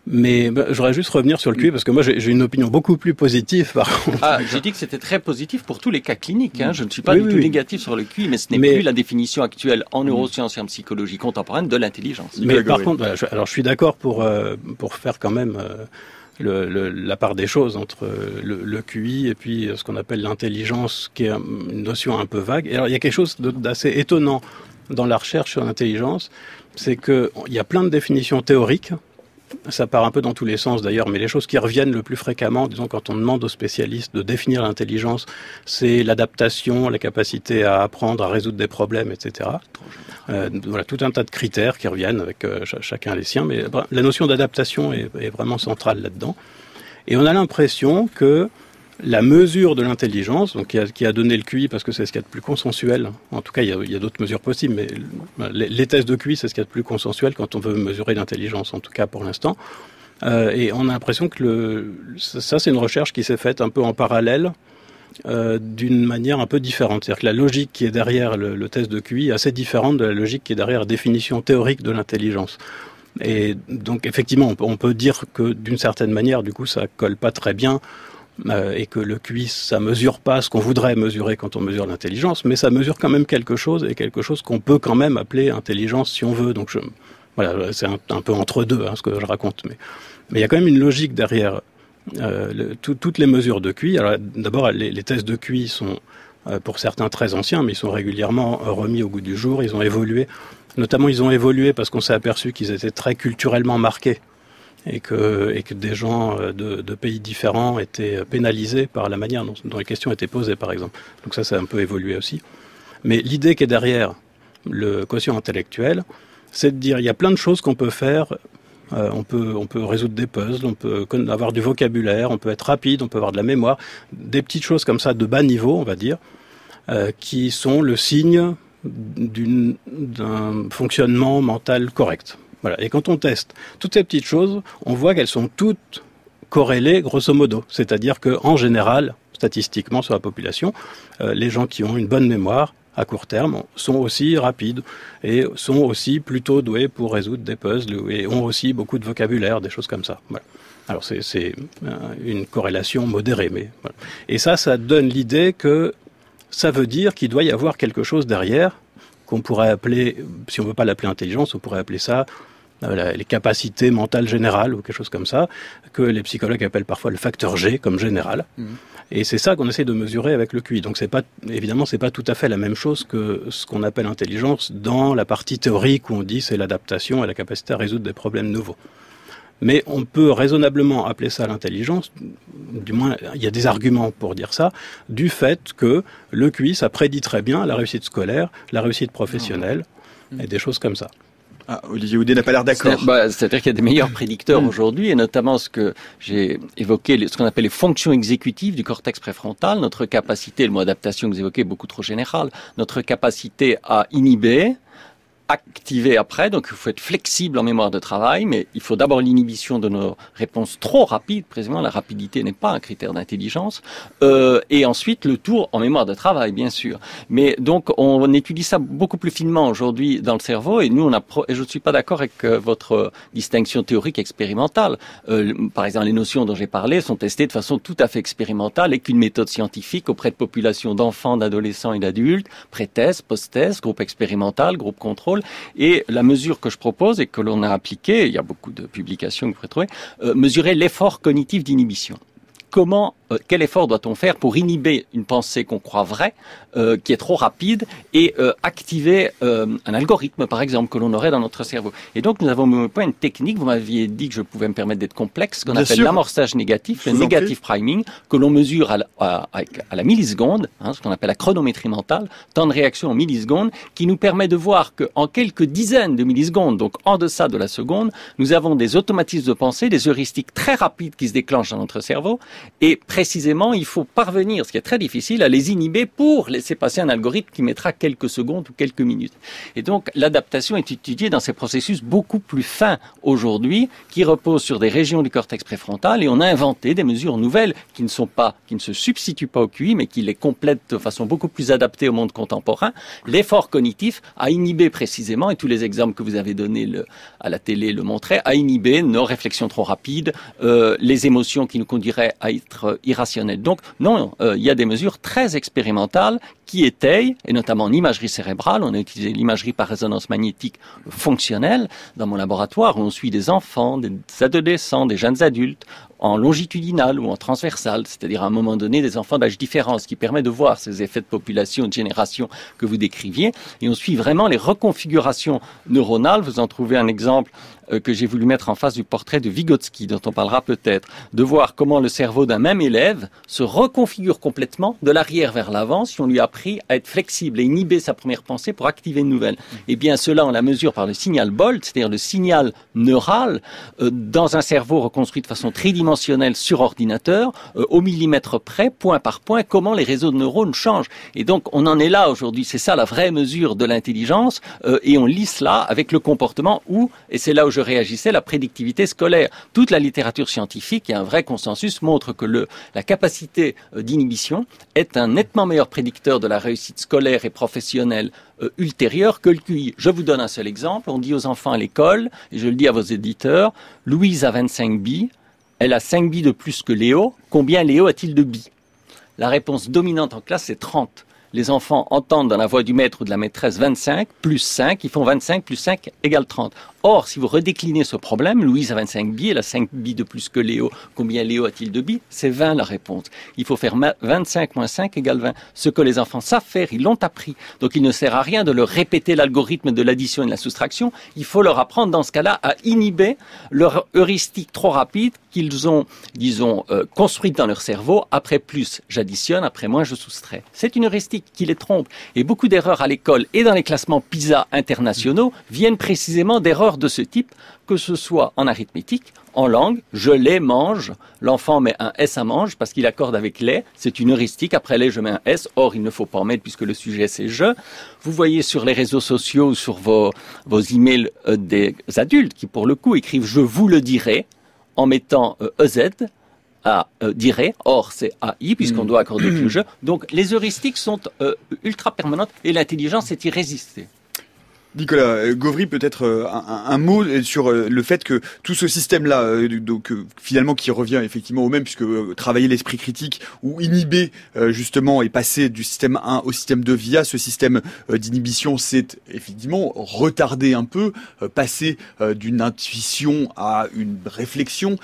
mais bah, j'aurais juste revenir sur le QI parce que moi j'ai une opinion beaucoup plus positive par contre. Ah, j'ai dit que c'était très positif pour tous les cas cliniques. Hein. Je ne suis pas du tout négatif sur le QI, mais ce n'est plus la définition actuelle en neurosciences et en psychologie contemporaine de l'intelligence. Mais par contre, alors je suis d'accord pour euh, pour faire quand même euh, le, la part des choses entre le, le QI et puis ce qu'on appelle l'intelligence, qui est une notion un peu vague. Et alors il y a quelque chose d'assez étonnant dans la recherche sur l'intelligence, c'est qu'il y a plein de définitions théoriques ça part un peu dans tous les sens d'ailleurs, mais les choses qui reviennent le plus fréquemment, disons quand on demande aux spécialistes de définir l'intelligence, c'est l'adaptation, la capacité à apprendre, à résoudre des problèmes, etc. Euh, voilà, tout un tas de critères qui reviennent avec euh, chacun les siens, mais la notion d'adaptation est, vraiment centrale là-dedans. Et on a l'impression que la mesure de l'intelligence, donc qui a, donné le QI parce que c'est ce qu'il y a de plus consensuel. En tout cas, il y a, d'autres mesures possibles, mais les, tests de QI, c'est ce qu'il y a de plus consensuel quand on veut mesurer l'intelligence, en tout cas pour l'instant. Euh, et on a l'impression que ça, c'est une recherche qui s'est faite un peu en parallèle, euh, d'une manière un peu différente. C'est-à-dire que la logique qui est derrière le, test de QI est assez différente de la logique qui est derrière la définition théorique de l'intelligence. Et donc, effectivement, on peut dire que d'une certaine manière, du coup, ça colle pas très bien euh, et que le QI, ça mesure pas ce qu'on voudrait mesurer quand on mesure l'intelligence, mais ça mesure quand même quelque chose et quelque chose qu'on peut quand même appeler intelligence si on veut. Donc je, voilà, c'est un, peu entre deux hein, ce que je raconte, mais il y a quand même une logique derrière euh, toutes les mesures de QI. Alors d'abord, les, les, tests de QI sont euh, pour certains très anciens, mais ils sont régulièrement remis au goût du jour. Ils ont évolué. Notamment, ils ont évolué parce qu'on s'est aperçu qu'ils étaient très culturellement marqués et que, des gens euh, de, pays différents étaient pénalisés par la manière dont, dont, les questions étaient posées, par exemple. Donc ça, ça a un peu évolué aussi. Mais l'idée qui est derrière le quotient intellectuel, c'est de dire il y a plein de choses qu'on peut faire. Euh, on, peut, on peut résoudre des puzzles, on peut avoir du vocabulaire, on peut être rapide, on peut avoir de la mémoire, des petites choses comme ça de bas niveau, on va dire, euh, qui sont le signe d'un fonctionnement mental correct. Voilà. Et quand on teste toutes ces petites choses, on voit qu'elles sont toutes corrélées grosso modo. C'est-à-dire que en général, statistiquement sur la population, euh, les gens qui ont une bonne mémoire à court terme sont aussi rapides et sont aussi plutôt doués pour résoudre des puzzles et ont aussi beaucoup de vocabulaire, des choses comme ça. Voilà. Alors c'est euh, une corrélation modérée, mais voilà. et ça, ça donne l'idée que ça veut dire qu'il doit y avoir quelque chose derrière qu'on pourrait appeler, si on veut pas l'appeler intelligence, on pourrait appeler ça les capacités mentales générales ou quelque chose comme ça, que les psychologues appellent parfois le facteur G comme général. Mmh. Et c'est ça qu'on essaie de mesurer avec le QI. Donc c'est pas, évidemment, c'est pas tout à fait la même chose que ce qu'on appelle intelligence dans la partie théorique où on dit c'est l'adaptation et la capacité à résoudre des problèmes nouveaux. Mais on peut raisonnablement appeler ça l'intelligence, du moins il y a des arguments pour dire ça, du fait que le QI, ça prédit très bien la réussite scolaire, la réussite professionnelle, et des choses comme ça. Ah, Olivier Houdet n'a pas l'air d'accord. Bah, c'est-à-dire qu'il y a des meilleurs prédicteurs mm. aujourd'hui, et notamment ce que j'ai évoqué, ce qu'on appelle les fonctions exécutives du cortex préfrontal, notre capacité, le mot adaptation que vous évoquez est beaucoup trop général, notre capacité à inhiber, activer après. Donc, il faut être flexible en mémoire de travail, mais il faut d'abord l'inhibition de nos réponses trop rapides. Précisément, la rapidité n'est pas un critère d'intelligence. Euh, et ensuite, le tour en mémoire de travail, bien sûr. Mais donc, on, étudie ça beaucoup plus finement aujourd'hui dans le cerveau. Et nous, on a, et je ne suis pas d'accord avec euh, votre distinction théorique expérimentale. Euh, par exemple, les notions dont j'ai parlé sont testées de façon tout à fait expérimentale et qu'une méthode scientifique auprès de populations d'enfants, d'adolescents et d'adultes, pré-thèse, post-thèse, groupe expérimental, groupe contrôle et la mesure que je propose et que l'on a appliquée, il y a beaucoup de publications que vous pouvez trouver, euh, mesurer l'effort cognitif d'inhibition. Comment, quel effort doit-on faire pour inhiber une pensée qu'on croit vraie, euh, qui est trop rapide, et euh, activer un algorithme, par exemple, que l'on aurait dans notre cerveau? Et donc, nous avons mis au point une technique, vous m'aviez dit que je pouvais me permettre d'être complexe, qu'on appelle l'amorçage négatif, le negative priming, que l'on mesure à la, à, la milliseconde, hein, ce qu'on appelle la chronométrie mentale, temps de réaction en millisecondes, qui nous permet de voir qu'en quelques dizaines de millisecondes, donc en deçà de la seconde, nous avons des automatismes de pensée, des heuristiques très rapides qui se déclenchent dans notre cerveau, et précisément, il faut parvenir, ce qui est très difficile, à les inhiber pour laisser passer un algorithme qui mettra quelques secondes ou quelques minutes. Et donc, l'adaptation est étudiée dans ces processus beaucoup plus fins aujourd'hui, qui reposent sur des régions du cortex préfrontal, et on a inventé des mesures nouvelles qui ne sont pas, qui ne se substituent pas au QI, mais qui les complètent de façon beaucoup plus adaptée au monde contemporain. L'effort cognitif a inhibé précisément, et tous les exemples que vous avez donnés à la télé le montraient, a inhibé nos réflexions trop rapides, euh, les émotions qui nous conduiraient à être Donc non, euh, il y a des mesures très expérimentales qui étayent, et notamment en imagerie cérébrale, on a utilisé l'imagerie par résonance magnétique fonctionnelle dans mon laboratoire où on suit des enfants, des adolescents, des jeunes adultes en longitudinal ou en transversal, c'est-à-dire à un moment donné des enfants d'âge différent, ce qui permet de voir ces effets de population, de génération que vous décriviez. Et on suit vraiment les reconfigurations neuronales. Vous en trouvez un exemple que j'ai voulu mettre en face du portrait de Vygotsky, dont on parlera peut-être, de voir comment le cerveau d'un même élève se reconfigure complètement de l'arrière vers l'avant si on lui a appris à être flexible et inhiber sa première pensée pour activer une nouvelle. Et eh bien cela, on la mesure par le signal Bolt, c'est-à-dire le signal neural euh, dans un cerveau reconstruit de façon tridimensionnelle sur ordinateur, euh, au millimètre près, point par point, comment les réseaux de neurones changent. Et donc on en est là aujourd'hui, c'est ça la vraie mesure de l'intelligence, et on lit cela avec le comportement où, et c'est là où je réagissait la prédictivité scolaire. Toute la littérature scientifique et un vrai consensus montre que la capacité euh, d'inhibition est un nettement meilleur prédicteur de la réussite scolaire et professionnelle euh, ultérieure que le QI. Je vous donne un seul exemple. On dit aux enfants à l'école, et je le dis à vos éditeurs, Louise a 25 billes, elle a 5 billes de plus que Léo. Combien Léo a-t-il de billes La réponse dominante en classe, c'est 30 les enfants entendent dans la voix du maître ou de la maîtresse 25 plus 5, ils font 25 plus 5 égale 30. Or, si vous redéclinez ce problème, Louise a 25 billes, elle a 5 billes de plus que Léo. Combien Léo a-t-il de billes? C'est 20 la réponse. Il faut faire 25 moins 5 égale 20. Ce que les enfants savent faire, ils l'ont appris. Donc il ne sert à rien de leur répéter l'algorithme de l'addition et de la soustraction. Il faut leur apprendre dans ce cas-là à inhiber leur heuristique trop rapide qu'ils ont, disons, euh, construite dans leur cerveau. Après plus, j'additionne, après moins, je soustrais. C'est une heuristique qui les trompe. Et beaucoup d'erreurs à l'école et dans les classements PISA internationaux viennent précisément d'erreurs de ce type, que ce soit en arithmétique, en langue, je les mange, l'enfant met un S à mange parce qu'il accorde avec les, c'est une heuristique, après les je mets un S, or il ne faut pas en mettre puisque le sujet c'est je. Vous voyez sur les réseaux sociaux, sur vos, vos emails euh, des adultes qui pour le coup écrivent je vous le dirai en mettant EZ, euh, e à euh, dirait, or c'est AI puisqu'on mm. doit accorder le jeu. Donc les heuristiques sont ultra permanentes et l'intelligence est y résister. Nicolas euh, Gauvry, peut-être euh, un, mot sur euh, le fait que tout ce système-là, donc finalement qui revient effectivement au même, puisque travailler l'esprit critique ou inhiber justement et passer du système 1 au système 2 via ce système d'inhibition, c'est effectivement retarder un peu, passer d'une intuition à une réflexion.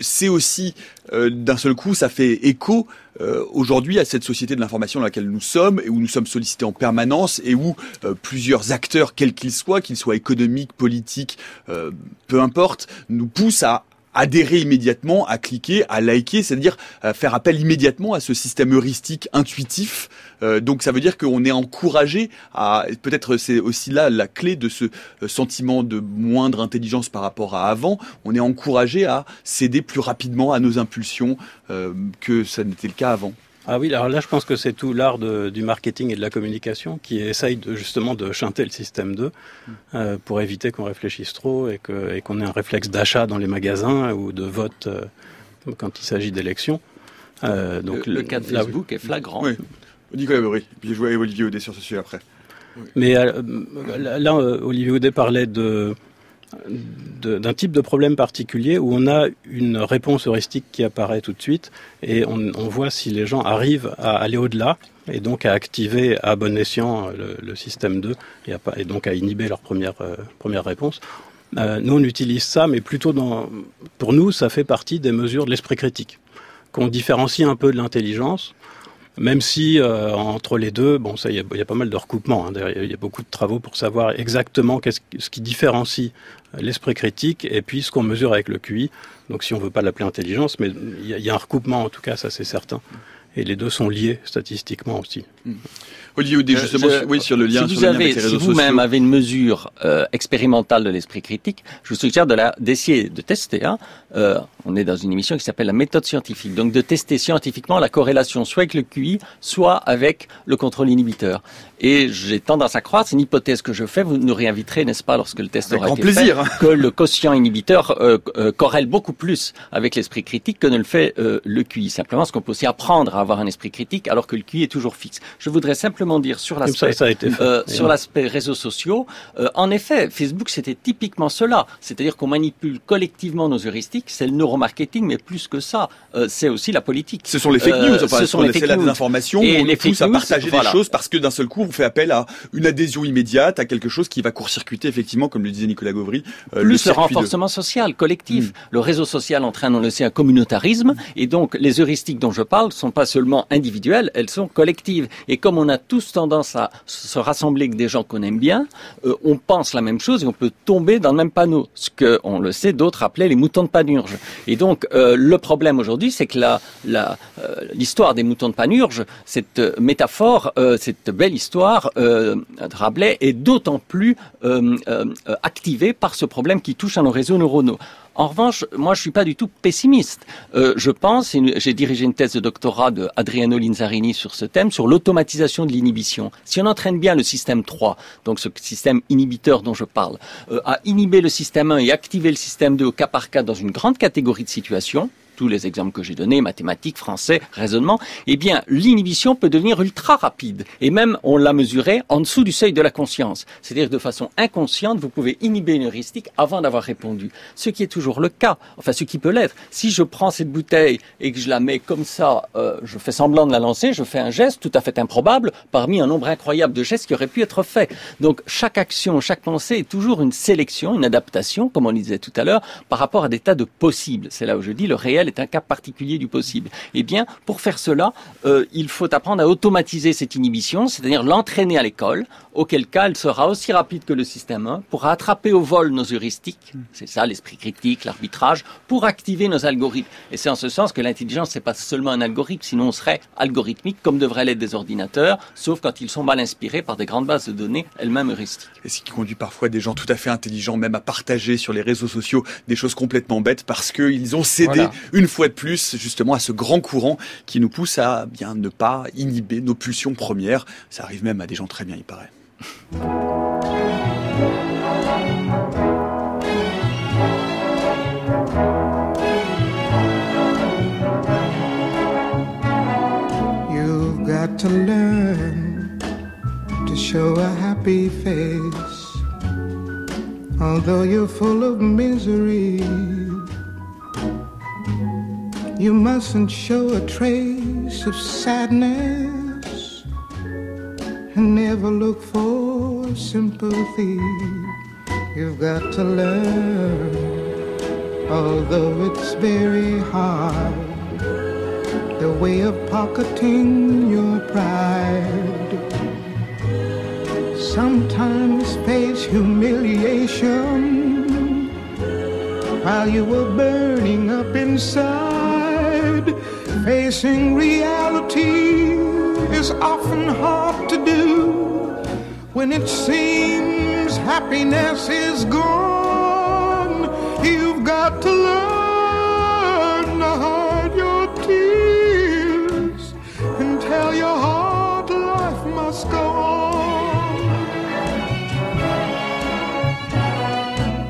c'est aussi d'un seul coup, ça fait écho euh, aujourd'hui à cette société de l'information dans laquelle nous sommes et où nous sommes sollicités en permanence et où euh, plusieurs acteurs, quels qu'ils soient, qu'ils soient économiques, politiques, euh, peu importe, nous poussent à adhérer immédiatement, à cliquer, à liker, c'est-à-dire faire appel immédiatement à ce système heuristique intuitif. Euh, donc ça veut dire qu'on est encouragé à, peut-être c'est aussi là la clé de ce euh, sentiment de moindre intelligence par rapport à avant, on est encouragé à céder plus rapidement à nos impulsions euh, que ça n'était le cas avant. Ah oui, alors là, je pense que c'est tout l'art du marketing et de la communication qui essaye de, justement de chanter le système 2 euh, pour éviter qu'on réfléchisse trop et qu'on ait un réflexe d'achat dans les magasins ou de vote euh, quand il s'agit d'élections. Euh, donc le, cas de Facebook est flagrant. Oui. Nicolas Beury, puis je vois Olivier Audet sur ce sujet après. Mais là, Olivier Audet parlait de d'un type de problème particulier où on a une réponse heuristique qui apparaît tout de suite et on, voit si les gens arrivent à aller au-delà et donc à activer à bon escient le, système 2 et, et, donc à inhiber leur première, euh, première réponse. Euh, nous, on utilise ça, mais plutôt pour nous, ça fait partie des mesures de l'esprit critique, qu'on différencie un peu de l'intelligence. Même si euh, entre les deux, bon, ça, il y, a pas mal de recoupements. Hein. Il y a beaucoup de travaux pour savoir exactement ce qui différencie l'esprit critique et puis ce qu'on mesure avec le QI. Donc, si on veut pas l'appeler intelligence, mais il y, a un recoupement en tout cas, ça c'est certain. Et les deux sont liés statistiquement aussi. Hmm. Olivier justement, oui, sur le lien, si vous, avez, si vous-même avez une mesure euh, expérimentale de l'esprit critique, je vous suggère de la d'essayer de tester. Hein, euh, on est dans une émission qui s'appelle la méthode scientifique, donc de tester scientifiquement la corrélation soit avec le QI, soit avec le contrôle inhibiteur. Et j'ai tendance à croire, c'est une hypothèse que je fais, vous nous réinviterez, n'est-ce pas, lorsque le test aura été plaisir. fait, que le quotient inhibiteur euh, euh, corrèle beaucoup plus avec l'esprit critique que ne le fait euh, le QI. Simplement, ce qu'on peut aussi apprendre à avoir un esprit critique, alors que le QI est toujours fixe. Je voudrais simplement dire sur l'aspect euh, sur l'aspect réseaux sociaux, euh, en effet, Facebook c'était typiquement cela, c'est-à-dire qu'on manipule collectivement nos heuristiques. C'est le neuromarketing, mais plus que ça, c'est aussi la politique. Ce sont les fake news. Enfin, ce sont les fake news. informations. Et on les pousse à partager des choses parce que d'un seul coup on fait appel à une adhésion immédiate, à quelque chose qui va court-circuiter, effectivement, comme le disait Nicolas Gauvry. Euh, Plus le, renforcement social, collectif. Mm. Le réseau social entraîne, on le sait, un communautarisme. Et donc, les heuristiques dont je parle sont pas seulement individuelles, elles sont collectives. Et comme on a tendance à se rassembler avec des gens qu'on aime bien, euh, on pense la même chose et on peut tomber dans le même panneau. Ce que, on le sait, d'autres appelaient les moutons de panurge. Et donc, euh, le problème aujourd'hui, c'est que la, l'histoire des moutons de panurge, cette métaphore, cette belle histoire, euh, Rabelais est d'autant plus euh, euh, activé par ce problème qui touche à nos réseaux neuronaux. En revanche, moi, je suis pas du tout pessimiste. je pense, j'ai dirigé une thèse de doctorat de Adriano Linzarini sur ce thème, sur l'automatisation de l'inhibition. Si on entraîne bien le système 3, donc ce système inhibiteur dont je parle, à inhiber le système 1 et activer le système 2 au cas par cas dans une grande catégorie de situations, tous les exemples que j'ai donnés, mathématiques, français, raisonnement, eh bien, l'inhibition peut devenir ultra rapide. Et même, on l'a mesuré en dessous du seuil de la conscience. C'est-à-dire de façon inconsciente, vous pouvez inhiber une heuristique avant d'avoir répondu. Ce qui est toujours le cas. Enfin, ce qui peut l'être. Si je prends cette bouteille et que je la mets comme ça, euh, je fais semblant de la lancer, je fais un geste tout à fait improbable parmi un nombre incroyable de gestes qui auraient pu être faits. Donc, chaque action, chaque pensée est toujours une sélection, une adaptation, comme on disait tout à l'heure, par rapport à des tas de possibles. C'est là où je dis le réel est un cas particulier du possible. Eh bien, pour faire cela, euh, il faut apprendre à automatiser cette inhibition, c'est-à-dire l'entraîner à l'école, auquel cas elle sera aussi rapide que le système 1 pour attraper au vol nos heuristiques, c'est ça l'esprit critique, l'arbitrage, pour activer nos algorithmes. Et c'est en ce sens que l'intelligence, c'est pas seulement un algorithme, sinon on serait algorithmique comme devraient l'être des ordinateurs, sauf quand ils sont mal inspirés par des grandes bases de données elles-mêmes heuristiques. Et ce qui conduit parfois des gens tout à fait intelligents même à partager sur les réseaux sociaux des choses complètement bêtes parce qu'ils ont cédé une fois de plus justement à ce grand courant qui nous pousse à bien ne pas inhiber nos pulsions premières. Ça arrive même à des gens très bien, il paraît. You mustn't show a trace of sadness and never look for sympathy. You've got to learn, although it's very hard, the way of pocketing your pride. Sometimes face humiliation while you were burning up inside. Facing reality is often hard to do when it seems happiness is gone. You've got to learn to hide your tears and tell your heart life must go on.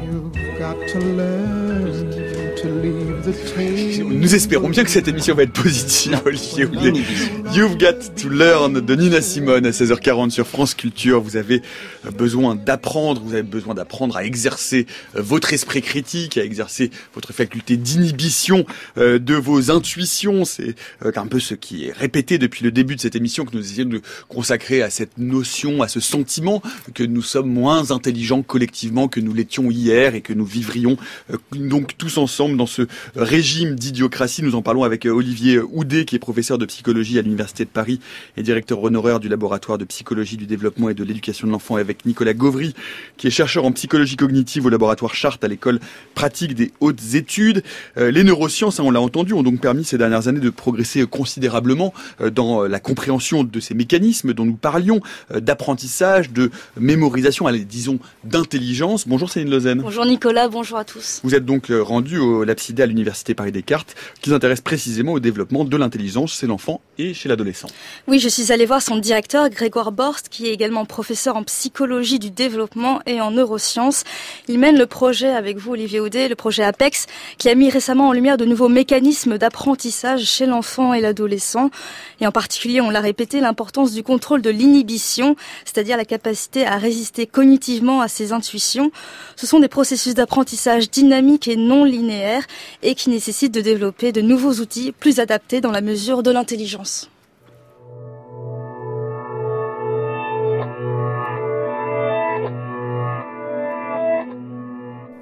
You've got to learn to leave the tale. Nous espérons bien que cette émission va être positive, Olivier. You've Got to Learn de Nina Simone à 16h40 sur France Culture. Vous avez euh, besoin d'apprendre, vous avez besoin d'apprendre à exercer euh, votre esprit critique, à exercer votre faculté d'inhibition euh, de vos intuitions. C'est un peu ce qui est répété depuis le début de cette émission que nous essayons de consacrer à cette notion, à ce sentiment que nous sommes moins intelligents collectivement que nous l'étions hier et que nous vivrions donc tous ensemble dans ce régime d'idiocratie. Nous en parlons avec Olivier Houdet qui est professeur de psychologie à l'Université de Paris et directeur honoraire du laboratoire de psychologie du développement et de l'éducation de l'enfant, et avec Nicolas Gauvry, qui est chercheur en psychologie cognitive au laboratoire Chartres à l'école pratique des hautes études. Euh, les neurosciences, hein, on l'a entendu, ont donc permis ces dernières années de progresser considérablement euh, dans la compréhension de ces mécanismes dont nous parlions, euh, d'apprentissage, de mémorisation, allez, disons d'intelligence. Bonjour Céline Lausanne. Bonjour Nicolas, bonjour à tous. Vous êtes donc rendu au Lapsidé à l'Université Paris-Descartes, qui s'intéresse précisément au développement de l'intelligence chez l'enfant et chez l'adolescent. Oui, je suis allée voir son directeur, Grégoire Borst, qui est également professeur en psychologie du développement et en neurosciences. Il mène le projet avec vous, Olivier Audet, le projet APEX, qui a mis récemment en lumière de nouveaux mécanismes d'apprentissage chez l'enfant et l'adolescent. Et en particulier, on l'a répété, l'importance du contrôle de l'inhibition, c'est-à-dire la capacité à résister cognitivement à ses intuitions. Ce sont des processus d'apprentissage dynamiques et non linéaires et qui nécessitent de développer de nouveaux outils plus adaptés dans la mesure de l'intelligence.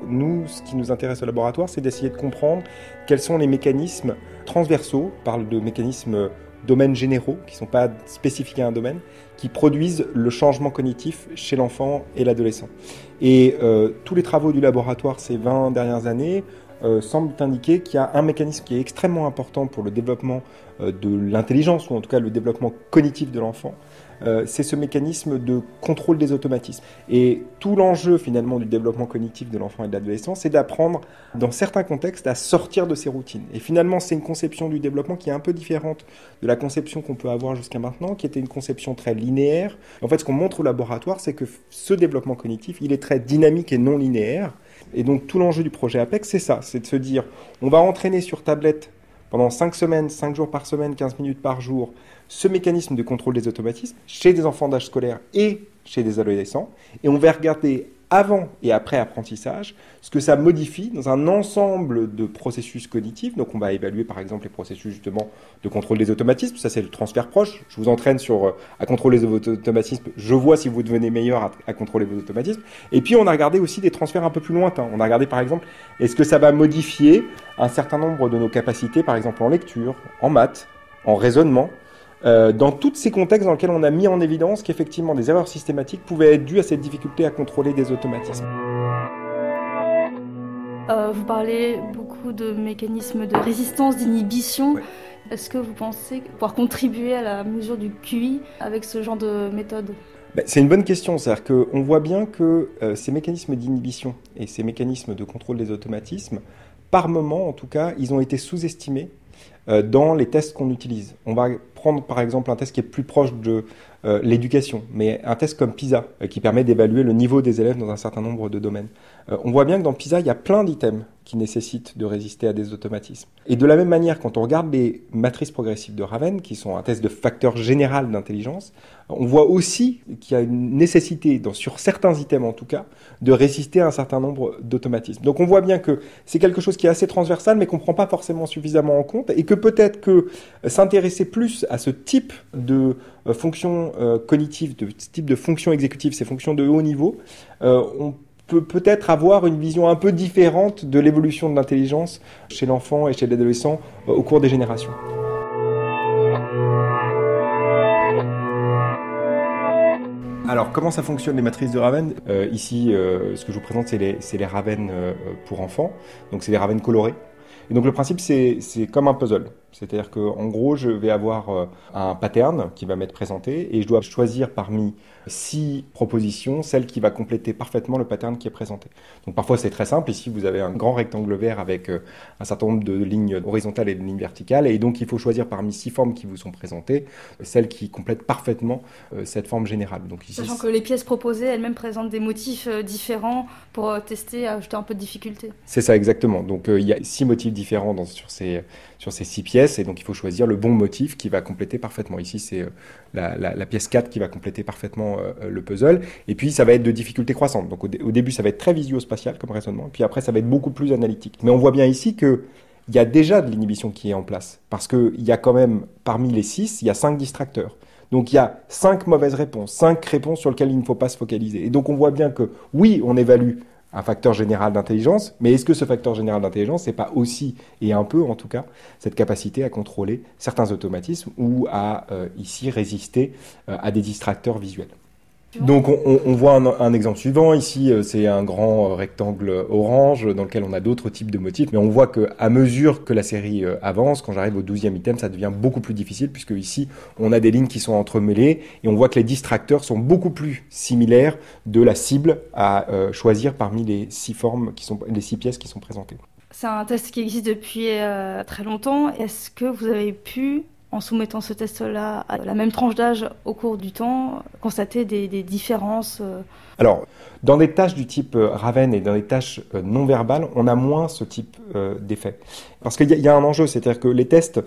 Nous, ce qui nous intéresse au laboratoire, c'est d'essayer de comprendre quels sont les mécanismes transversaux, on parle de mécanismes domaines généraux, qui ne sont pas spécifiques à un domaine, qui produisent le changement cognitif chez l'enfant et l'adolescent. Et euh, tous les travaux du laboratoire ces 20 dernières années euh, semblent indiquer qu'il y a un mécanisme qui est extrêmement important pour le développement euh, de l'intelligence, ou en tout cas le développement cognitif de l'enfant, euh, c'est ce mécanisme de contrôle des automatismes. Et tout l'enjeu finalement du développement cognitif de l'enfant et de l'adolescent, c'est d'apprendre dans certains contextes à sortir de ses routines. Et finalement, c'est une conception du développement qui est un peu différente de la conception qu'on peut avoir jusqu'à maintenant, qui était une conception très linéaire. En fait, ce qu'on montre au laboratoire, c'est que ce développement cognitif, il est très dynamique et non linéaire. Et donc tout l'enjeu du projet APEX, c'est ça, c'est de se dire, on va entraîner sur tablette pendant 5 semaines, 5 jours par semaine, 15 minutes par jour, ce mécanisme de contrôle des automatismes chez des enfants d'âge scolaire et chez des adolescents. Et on va regarder avant et après apprentissage, ce que ça modifie dans un ensemble de processus cognitifs. Donc on va évaluer par exemple les processus justement de contrôle des automatismes, ça c'est le transfert proche. Je vous entraîne sur, euh, à contrôler vos automatismes, je vois si vous devenez meilleur à, à, contrôler vos automatismes. Et puis on a regardé aussi des transferts un peu plus lointains. On a regardé par exemple, est-ce que ça va modifier un certain nombre de nos capacités, par exemple en lecture, en maths, en raisonnement, euh, dans tous ces contextes dans lesquels on a mis en évidence qu'effectivement des erreurs systématiques pouvaient être dues à cette difficulté à contrôler des automatismes. Euh, vous parlez beaucoup de mécanismes de résistance, d'inhibition. Est-ce que vous pensez pouvoir contribuer à la mesure du QI avec ce genre de méthode? Ben, c'est une bonne question. C'est-à-dire qu'on voit bien que euh, ces mécanismes d'inhibition et ces mécanismes de contrôle des automatismes, par moment en tout cas, ils ont été sous-estimés euh, dans les tests qu'on utilise. On va prendre par exemple un test qui est plus proche de euh, l'éducation, mais un test comme PISA, euh, qui permet d'évaluer le niveau des élèves dans un certain nombre de domaines. Euh, on voit bien que dans PISA, il y a plein d'items qui nécessitent de résister à des automatismes. Et de la même manière, quand on regarde les matrices progressives de Raven, qui sont un test de facteur général d'intelligence, on voit aussi qu'il y a une nécessité, dans, sur certains items en tout cas, de résister à un certain nombre d'automatismes. Donc on voit bien que c'est quelque chose qui est assez transversal, mais qu'on ne prend pas forcément suffisamment en compte, et que peut-être que s'intéresser plus à ce type de euh, fonctions euh, cognitives, de ce type de fonctions exécutives, ces fonctions de haut niveau, euh, on peut peut-être avoir une vision un peu différente de l'évolution de l'intelligence chez l'enfant et chez l'adolescent au cours des générations. Alors, comment ça fonctionne les matrices de Raven? Euh, Ici, euh, ce que je vous présente, c'est les, les, Raven euh, pour enfants. Donc, c'est les Raven colorés. Et donc, le principe, c'est comme un puzzle. C'est-à-dire qu'en gros, je vais avoir un pattern qui va m'être présenté et je dois choisir parmi six propositions, celle qui va compléter parfaitement le pattern qui est présenté. Donc parfois c'est très simple, ici vous avez un grand rectangle vert avec euh, un certain nombre de lignes horizontales et de lignes verticales, et donc il faut choisir parmi six formes qui vous sont présentées, celle qui complète parfaitement euh, cette forme générale. Donc ici, Sachant que les pièces proposées elles-mêmes présentent des motifs euh, différents pour tester, ajouter un peu de difficulté. C'est ça exactement, donc il y a six motifs différents dans, sur ces sur ces six pièces, et donc il faut choisir le bon motif qui va compléter parfaitement. Ici, c'est la, la, pièce 4 qui va compléter parfaitement euh, le puzzle. Et puis, ça va être de difficulté croissante. Donc, au, début, ça va être très visuo-spatial comme raisonnement. Et puis après, ça va être beaucoup plus analytique. Mais on voit bien ici que il y a déjà de l'inhibition qui est en place. Parce qu'il y a quand même, parmi les six, il y a cinq distracteurs. Donc il y a cinq mauvaises réponses, cinq réponses sur lesquelles il ne faut pas se focaliser. Et donc on voit bien que oui, on évalue un facteur général d'intelligence, mais est-ce que ce facteur général d'intelligence n'est pas aussi, et un peu en tout cas, cette capacité à contrôler certains automatismes ou à euh, ici résister euh, à des distracteurs visuels? Donc on, on voit un, un, exemple suivant ici, euh, c'est un grand euh, rectangle orange dans lequel on a d'autres types de motifs, mais on voit que à mesure que la série euh, avance, quand j'arrive au 12e item, ça devient beaucoup plus difficile puisque ici on a des lignes qui sont entremêlées et on voit que les distracteurs sont beaucoup plus similaires de la cible à euh, choisir parmi les six formes qui sont les six pièces qui sont présentées. C'est un test qui existe depuis euh, très longtemps. Est-ce que vous avez pu en soumettant ce test-là à la même tranche d'âge au cours du temps, constater des, différences euh Alors, dans des tâches du type euh, Raven et dans des tâches euh, non verbales, on a moins ce type d'effet. Parce qu'il y, a un enjeu, c'est-à-dire que les tests,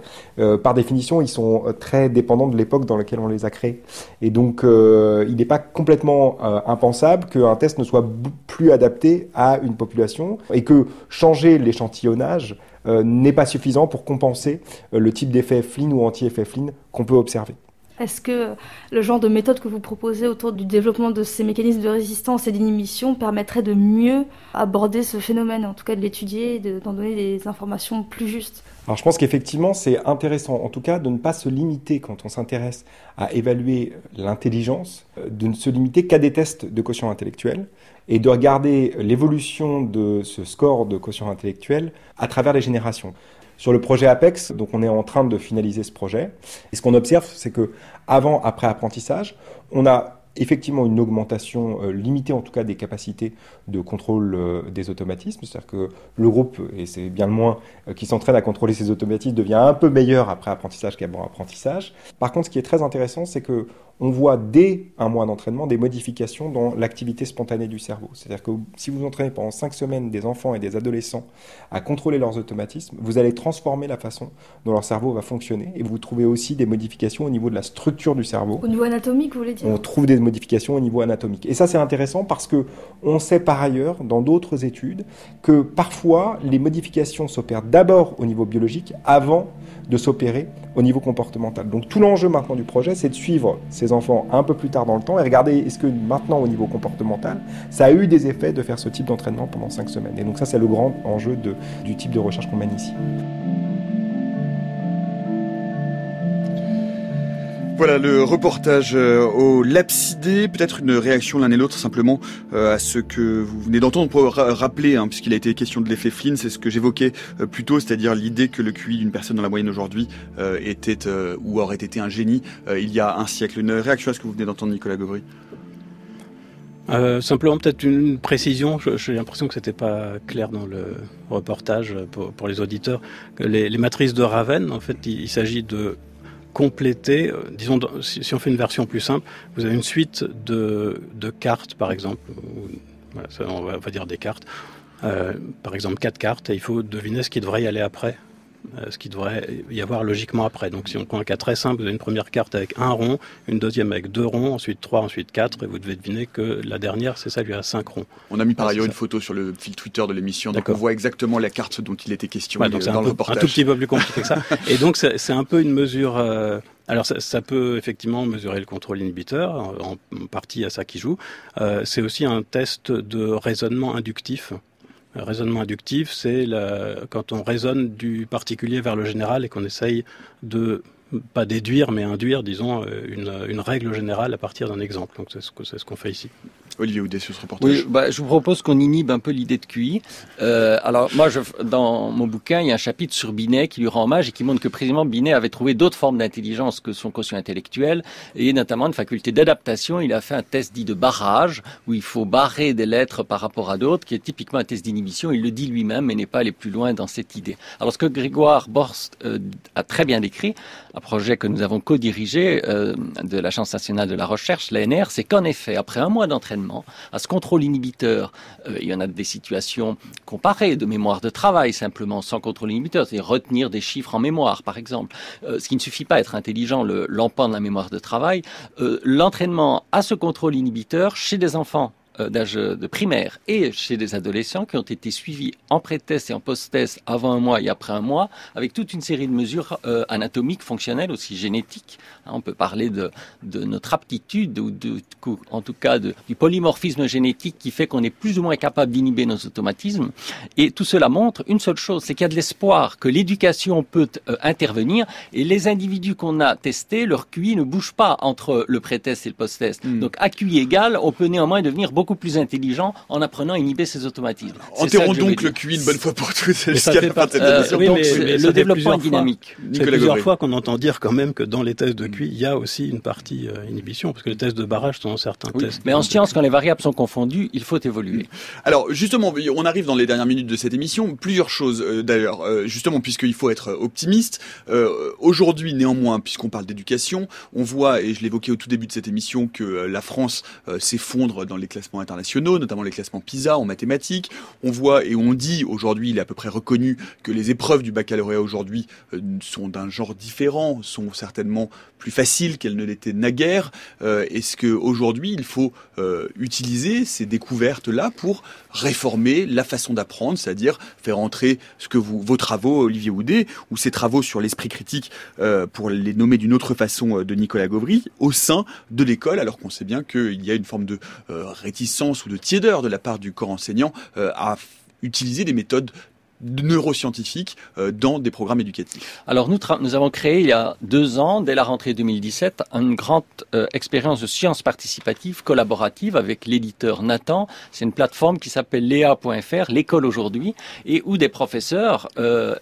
par définition, ils sont très dépendants de l'époque dans laquelle on les a créés. Et donc, il n'est pas complètement impensable qu'un test ne soit plus adapté à une population et que changer l'échantillonnage n'est pas suffisant pour compenser le type d'effet Flynn ou anti-effet Flynn qu'on peut observer. Est-ce que le genre de méthode que vous proposez autour du développement de ces mécanismes de résistance et d'inhibition permettrait de mieux aborder ce phénomène, en tout cas de l'étudier et d'en donner des informations plus justes? Alors je pense qu'effectivement c'est intéressant en tout cas de ne pas se limiter quand on s'intéresse à évaluer l'intelligence, de ne se limiter qu'à des tests de quotient intellectuel et de regarder l'évolution de ce score de quotient intellectuel à travers les générations. Sur le projet Apex, donc on est en train de finaliser ce projet. Et ce qu'on observe, c'est que avant, après apprentissage, on a effectivement une augmentation euh, limitée en tout cas des capacités de contrôle euh, des automatismes, c'est-à-dire que le groupe, et c'est bien le moins, euh, qui s'entraîne à contrôler ces automatismes devient un peu meilleur après apprentissage qu'avant apprentissage. Par contre, ce qui est très intéressant, c'est que on voit dès un mois d'entraînement des modifications dans l'activité spontanée du cerveau. C'est-à-dire que si vous entraînez pendant cinq semaines des enfants et des adolescents à contrôler leurs automatismes, vous allez transformer la façon dont leur cerveau va fonctionner et vous trouvez aussi des modifications au niveau de la structure du cerveau. Au niveau anatomique, vous voulez dire? On trouve des modifications au niveau anatomique. Et ça, c'est intéressant parce que on sait par ailleurs, dans d'autres études, que parfois les modifications s'opèrent d'abord au niveau biologique avant de s'opérer au niveau comportemental. Donc tout l'enjeu maintenant du projet, c'est de suivre ces enfants un peu plus tard dans le temps et regarder est-ce que maintenant au niveau comportemental, ça a eu des effets de faire ce type d'entraînement pendant cinq semaines? Et donc ça, c'est le grand enjeu du type de recherche qu'on mène ici. Voilà le reportage euh, au Lapsidé. Peut-être une réaction l'un et l'autre simplement euh, à ce que vous venez d'entendre pour rappeler, hein, puisqu'il a été question de l'effet Flynn, c'est ce que j'évoquais euh, plus tôt, c'est-à-dire l'idée que le QI d'une personne dans la moyenne aujourd'hui était ou aurait été un génie il y a un siècle. Une réaction à ce que vous venez d'entendre, Nicolas Gauvry? Euh, simplement peut-être une précision, j'ai l'impression que c'était pas clair dans le reportage pour, les auditeurs. Les, les, matrices de Raven, en fait, il s'agit de compléter, euh, disons, si, on fait une version plus simple, vous avez une suite de, cartes, par exemple, on, va, dire des cartes, euh, par exemple quatre cartes, et il faut deviner ce qui devrait y aller après ce qui devrait y avoir logiquement après. Donc si on prend un cas très simple, vous avez une première carte avec un rond, une deuxième avec deux ronds, ensuite trois, ensuite quatre, et vous devez deviner que la dernière, c'est ça, lui a cinq ronds. On a mis par ailleurs une photo sur le fil Twitter de l'émission, donc on voit exactement la carte dont il était question ouais, donc dans un le peu, reportage. Un tout petit peu plus compliqué que ça. [laughs] et donc c'est un peu une mesure... Euh, alors ça, ça, peut effectivement mesurer le contrôle inhibiteur, en, en partie à ça qui joue. Euh, c'est aussi un test de raisonnement inductif. Raisonnement inductif, c'est quand on raisonne du particulier vers le général et qu'on essaye de pas déduire, mais induire, disons, une, une règle générale à partir d'un exemple. Donc c'est ce qu'on fait ici. Olivier Houdet sur. Oui, bah, je vous propose qu'on inhibe un peu l'idée de QI. Euh, alors moi, dans mon bouquin, il y a un chapitre sur Binet qui lui rend hommage et qui montre que précisément Binet avait trouvé d'autres formes d'intelligence que son quotient intellectuel et notamment une faculté d'adaptation. Il a fait un test dit de barrage où il faut barrer des lettres par rapport à d'autres, qui est typiquement un test d'inhibition. Il le dit lui-même, mais n'est pas allé plus loin dans cette idée. Alors ce que Grégoire Borst euh, a très bien décrit, un projet que nous avons co-dirigé euh, de l'Agence nationale de la recherche, l'ANR, c'est qu'en effet, après un mois d'entraînement, à ce contrôle inhibiteur, euh, il y en a des situations comparées de mémoire de travail simplement sans contrôle inhibiteur, c'est retenir des chiffres en mémoire par exemple, euh, ce qui ne suffit pas à être intelligent, l'empan le, de la mémoire de travail, euh, l'entraînement à ce contrôle inhibiteur chez des enfants d'âge de primaire et chez des adolescents qui ont été suivis en pré-test et en post-test avant un mois et après un mois, avec toute une série de mesures euh, anatomiques, fonctionnelles, aussi génétiques. Hein, on peut parler de, de notre aptitude, ou de, en tout cas de, du polymorphisme génétique qui fait qu'on est plus ou moins capable d'inhiber nos automatismes. Et tout cela montre une seule chose, c'est qu'il y a de l'espoir, que l'éducation peut euh, intervenir, et les individus qu'on a testés, leur QI ne bouge pas entre le pré-test et le post-test. Mmh. Donc à QI égal, on peut néanmoins devenir beaucoup beaucoup plus intelligent en apprenant à inhiber ses automatismes. Enterrons donc le QI une bonne fois pour toutes. Euh, oui, mais, mais le développement est dynamique. C'est plusieurs Gabriel. fois qu'on entend dire quand même que dans les tests de QI, il y a aussi une partie euh, inhibition, parce que les tests de barrage sont certains oui, tests. Mais en science, quand les variables sont confondues, il faut évoluer. Alors justement, on arrive dans les dernières minutes de cette émission. Plusieurs choses euh, d'ailleurs, euh, justement, puisqu'il faut être optimiste. Euh, Aujourd'hui, néanmoins, puisqu'on parle d'éducation, on voit, et je l'évoquais au tout début de cette émission, que la France s'effondre dans les classements internationaux, notamment les classements PISA en mathématiques. On voit et on dit aujourd'hui, il est à peu près reconnu que les épreuves du baccalauréat aujourd'hui euh, sont d'un genre différent, sont certainement plus faciles qu'elles ne l'étaient naguère. Euh, Est-ce que aujourd'hui il faut euh, utiliser ces découvertes là pour réformer la façon d'apprendre, c'est-à-dire faire entrer ce que vos travaux, Olivier Houdet, ou ces travaux sur l'esprit critique, pour les nommer d'une autre façon de Nicolas Gauvry, au sein de l'école, alors qu'on sait bien qu'il y a une forme de euh, ou de tiédeur de la part du corps enseignant euh, à utiliser des méthodes neuroscientifiques euh, dans des programmes éducatifs. Alors nous, nous avons créé il y a deux ans, dès la rentrée 2017, une grande euh, expérience de sciences participatives collaborative avec l'éditeur Nathan. C'est une plateforme qui s'appelle lea.fr, l'école aujourd'hui, et où des professeurs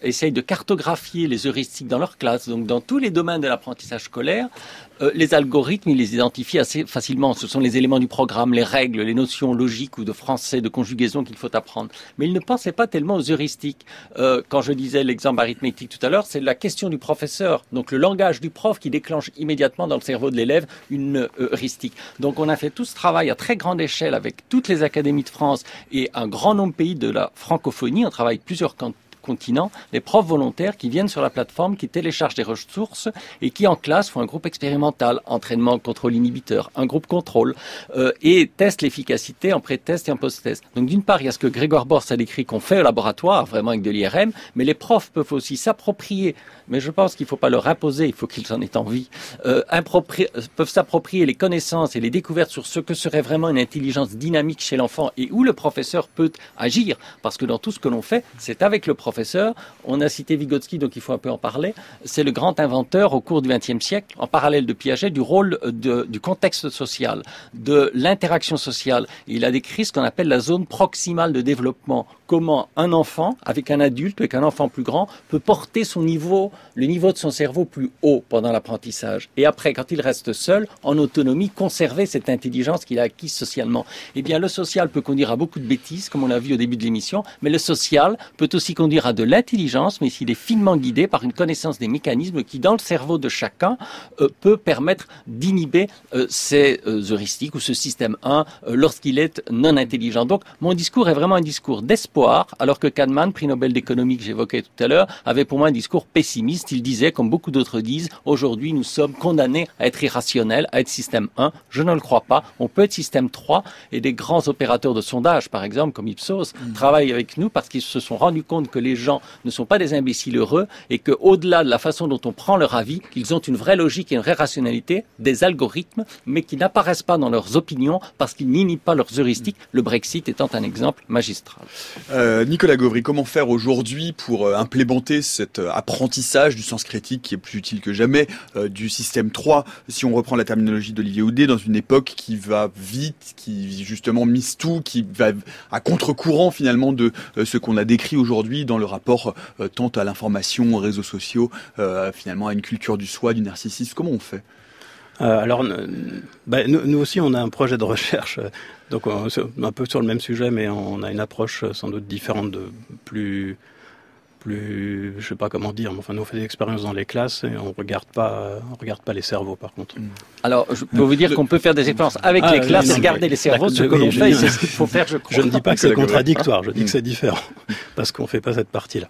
essayent de cartographier les heuristiques dans leur classe, donc dans tous les domaines de l'apprentissage scolaire, euh, les algorithmes, ils les identifient assez facilement. Ce sont les éléments du programme, les règles, les notions logiques ou de français, de conjugaison qu'il faut apprendre. Mais ils ne pensaient pas tellement aux heuristiques. Euh, quand je disais l'exemple arithmétique tout à l'heure, c'est la question du professeur. Donc le langage du prof qui déclenche immédiatement dans le cerveau de l'élève une heuristique. Donc on a fait tout ce travail à très grande échelle avec toutes les académies de France et un grand nombre de pays de la francophonie. On travaille plusieurs cantons continent, des profs volontaires qui viennent sur la plateforme, qui téléchargent des ressources et qui en classe font un groupe expérimental, entraînement, contrôle inhibiteur, un groupe contrôle euh, et testent l'efficacité en pré-test et en post-test. Donc d'une part, il y a ce que Grégoire Borst a décrit qu'on fait au laboratoire, vraiment avec de l'IRM, mais les profs peuvent aussi s'approprier, mais je pense qu'il ne faut pas leur imposer, il faut qu'ils en aient envie, euh, peuvent s'approprier les connaissances et les découvertes sur ce que serait vraiment une intelligence dynamique chez l'enfant et où le professeur peut agir, parce que dans tout ce que l'on fait, c'est avec le professeur. On a cité Vygotsky, donc il faut un peu en parler. C'est le grand inventeur au cours du XXe siècle, en parallèle de Piaget, du rôle de, du contexte social, de l'interaction sociale. Il a décrit ce qu'on appelle la zone proximale de développement. Comment un enfant, avec un adulte, avec un enfant plus grand, peut porter son niveau, le niveau de son cerveau plus haut pendant l'apprentissage. Et après, quand il reste seul, en autonomie, conserver cette intelligence qu'il a acquise socialement. Eh bien, le social peut conduire à beaucoup de bêtises, comme on l'a vu au début de l'émission, mais le social peut aussi conduire à de l'intelligence, mais s'il est finement guidé par une connaissance des mécanismes qui, dans le cerveau de chacun, euh, peut permettre d'inhiber euh, ces euh, heuristiques ou ce système 1 lorsqu'il est non intelligent. Donc, mon discours est vraiment un discours d'espoir, alors que Kahneman, prix Nobel d'économie que j'évoquais tout à l'heure, avait pour moi un discours pessimiste. Il disait, comme beaucoup d'autres disent, aujourd'hui nous sommes condamnés à être irrationnels, à être système 1. Je ne le crois pas. On peut être système 3 et des grands opérateurs de sondage, par exemple, comme Ipsos, mm. travaillent avec nous parce qu'ils se sont rendus compte que les gens ne sont pas des imbéciles heureux et qu'au-delà de la façon dont on prend leur avis, ils ont une vraie logique et une vraie rationalité, des algorithmes, mais qui n'apparaissent pas dans leurs opinions parce qu'ils n'inhibent pas leurs heuristiques, le Brexit étant un exemple magistral. Euh, Nicolas Gauvry, comment faire aujourd'hui pour euh, implémenter cet euh, du sens critique qui est plus utile que jamais, du système 3, si on reprend la terminologie d'Olivier Houdet, dans une époque qui va vite, qui justement mise tout, qui va à contre-courant finalement de ce qu'on a décrit aujourd'hui dans le rapport tant à l'information, aux réseaux sociaux, finalement à une culture du soi, du narcissisme. Comment on fait? Euh, alors, ben, nous, aussi, on a un projet de recherche, euh, donc un peu sur le même sujet, mais on a une approche euh, sans doute différente, de plus, plus, je sais pas comment dire, mais enfin, nous on fait des expériences dans les classes et on regarde pas, on regarde pas les cerveaux, par contre. Mm. Alors, je peux vous dire qu'on peut faire des expériences avec ah, les classes et regarder les cerveaux. Ce que l'on fait, c'est ce qu'il faut faire, je [laughs] crois. Je ne dis pas que c'est contradictoire, je dis que c'est différent, parce qu'on fait pas cette partie-là.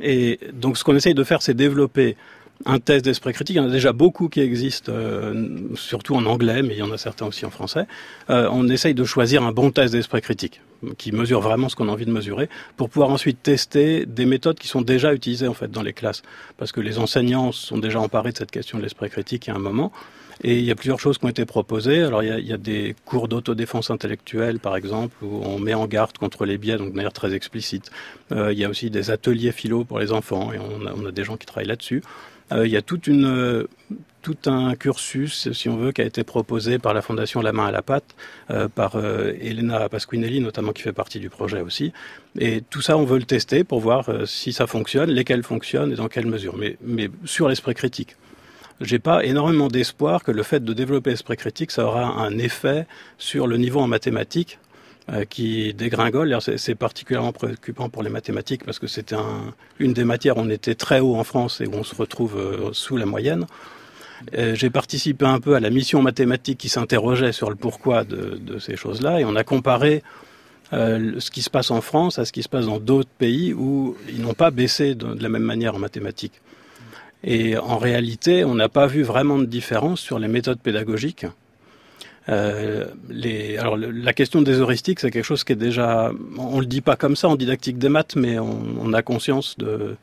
Et donc, ce qu'on essaye de faire, c'est développer un test d'esprit critique. Il y en a déjà beaucoup qui existent, euh, surtout en anglais, mais il y en a certains aussi en français. Euh, on essaye de choisir un bon test d'esprit critique qui mesure vraiment ce qu'on a envie de mesurer, pour pouvoir ensuite tester des méthodes qui sont déjà utilisées en fait dans les classes, parce que les enseignants sont déjà emparés de cette question de l'esprit critique a un moment. Et il y a plusieurs choses qui ont été proposées. Alors il y a, des cours d'autodéfense intellectuelle, par exemple, où on met en garde contre les biais, donc de manière très explicite. Euh, il y a aussi des ateliers philo pour les enfants, et on a, on a des gens qui travaillent là-dessus. Euh, il y a toute une, euh, tout un cursus, si on veut, qui a été proposé par la Fondation La Main à la Pâte, euh, par Elena Pasquinelli notamment, qui fait partie du projet aussi. Et tout ça, on veut le tester pour voir si ça fonctionne, lesquels fonctionnent et dans quelle mesure. Mais, sur l'esprit critique. J'ai pas énormément d'espoir que le fait de développer l'esprit critique, ça aura un effet sur le niveau en mathématiques euh, qui dégringole. C'est particulièrement préoccupant pour les mathématiques parce que c'était un, une des matières où on était très haut en France et où on se retrouve euh, sous la moyenne. J'ai participé un peu à la mission mathématique qui s'interrogeait sur le pourquoi de, ces choses-là et on a comparé euh, ce qui se passe en France à ce qui se passe dans d'autres pays où ils n'ont pas baissé de, la même manière en mathématiques. Et en réalité, on n'a pas vu vraiment de différence sur les méthodes pédagogiques. Euh, alors la question des heuristiques, c'est quelque chose qui est déjà, on le dit pas comme ça en didactique des maths, mais on, on a conscience de,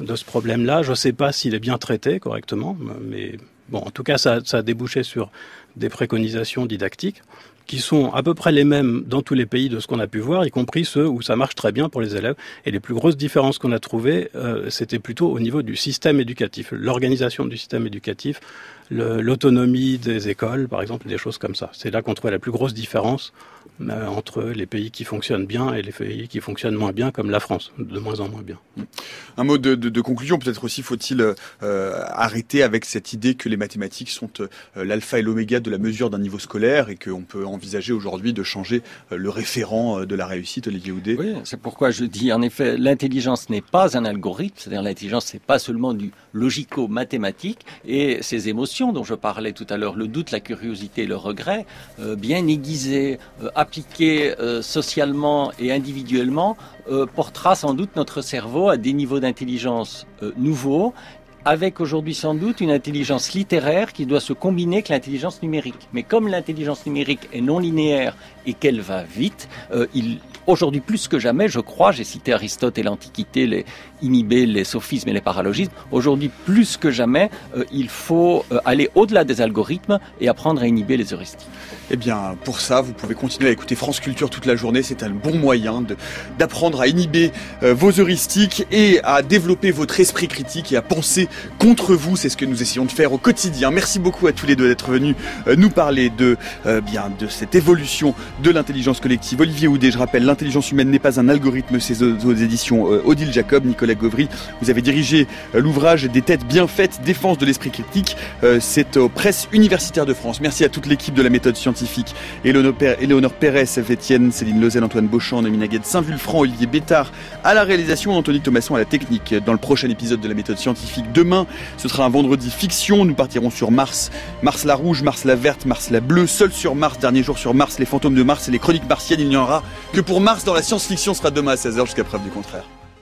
de ce problème-là. Je ne sais pas s'il est bien traité correctement, mais bon, en tout cas, ça, a débouché sur des préconisations didactiques qui sont à peu près les mêmes dans tous les pays de ce qu'on a pu voir, y compris ceux où ça marche très bien pour les élèves. Et les plus grosses différences qu'on a trouvées, euh, c'était plutôt au niveau du système éducatif, l'organisation du système éducatif, l'autonomie des écoles, par exemple, des choses comme ça. C'est là qu'on trouvait la plus grosse différence euh, entre les pays qui fonctionnent bien et les pays qui fonctionnent moins bien, comme la France, de moins en moins bien. Un mot de, de, de conclusion, peut-être aussi faut-il euh, arrêter avec cette idée que les mathématiques sont euh, l'alpha et l'oméga de la mesure d'un niveau scolaire et qu'on peut envisager aujourd'hui de changer euh, le référent de la réussite, Olivier Houdet? Oui, c'est pourquoi je dis en effet, l'intelligence n'est pas un algorithme, c'est-à-dire l'intelligence c'est pas seulement du logico-mathématique et ces émotions dont je parlais tout à l'heure, le doute, la curiosité, le regret, euh, bien aiguisés, euh, appliqués euh, socialement et individuellement, portera sans doute notre cerveau à des niveaux d'intelligence nouveaux avec aujourd'hui sans doute une intelligence littéraire qui doit se combiner avec l'intelligence numérique. Mais comme l'intelligence numérique est non linéaire et qu'elle va vite, euh, aujourd'hui plus que jamais, je crois, j'ai cité Aristote et l'Antiquité, les inhiber les sophismes et les paralogismes, aujourd'hui plus que jamais, euh, il faut euh, aller au-delà des algorithmes et apprendre à inhiber les heuristiques. Eh bien, pour ça, vous pouvez continuer à écouter France Culture toute la journée. C'est un bon moyen d'apprendre à inhiber vos heuristiques et à développer votre esprit critique et à penser contre vous. C'est ce que nous essayons de faire au quotidien. Merci beaucoup à tous les deux d'être venus nous parler de bien de cette évolution de l'intelligence collective. Olivier Houdet, je rappelle, l'intelligence humaine n'est pas un algorithme. C'est aux, éditions Odile Jacob, Nicolas Gauvry. Vous avez dirigé euh, l'ouvrage Des têtes bien faites, défense de l'esprit critique. Euh, c'est aux presses universitaires de France. Merci à toute l'équipe de la méthode scientifique. Éléonore Pérez, Étienne, Céline Lozel, Antoine Beauchamp, Saint-Vulfranc, Olivier Bétard à la réalisation, Anthony Thomasson à la technique. Dans le prochain épisode de la méthode scientifique, demain, ce sera un vendredi fiction. Nous partirons sur Mars. Mars la rouge, Mars la verte, Mars la bleue. Seul sur Mars, dernier jour sur Mars, les fantômes de Mars et les chroniques martiennes. Il n'y aura que pour Mars dans la science-fiction sera demain à 16h jusqu'à preuve du contraire.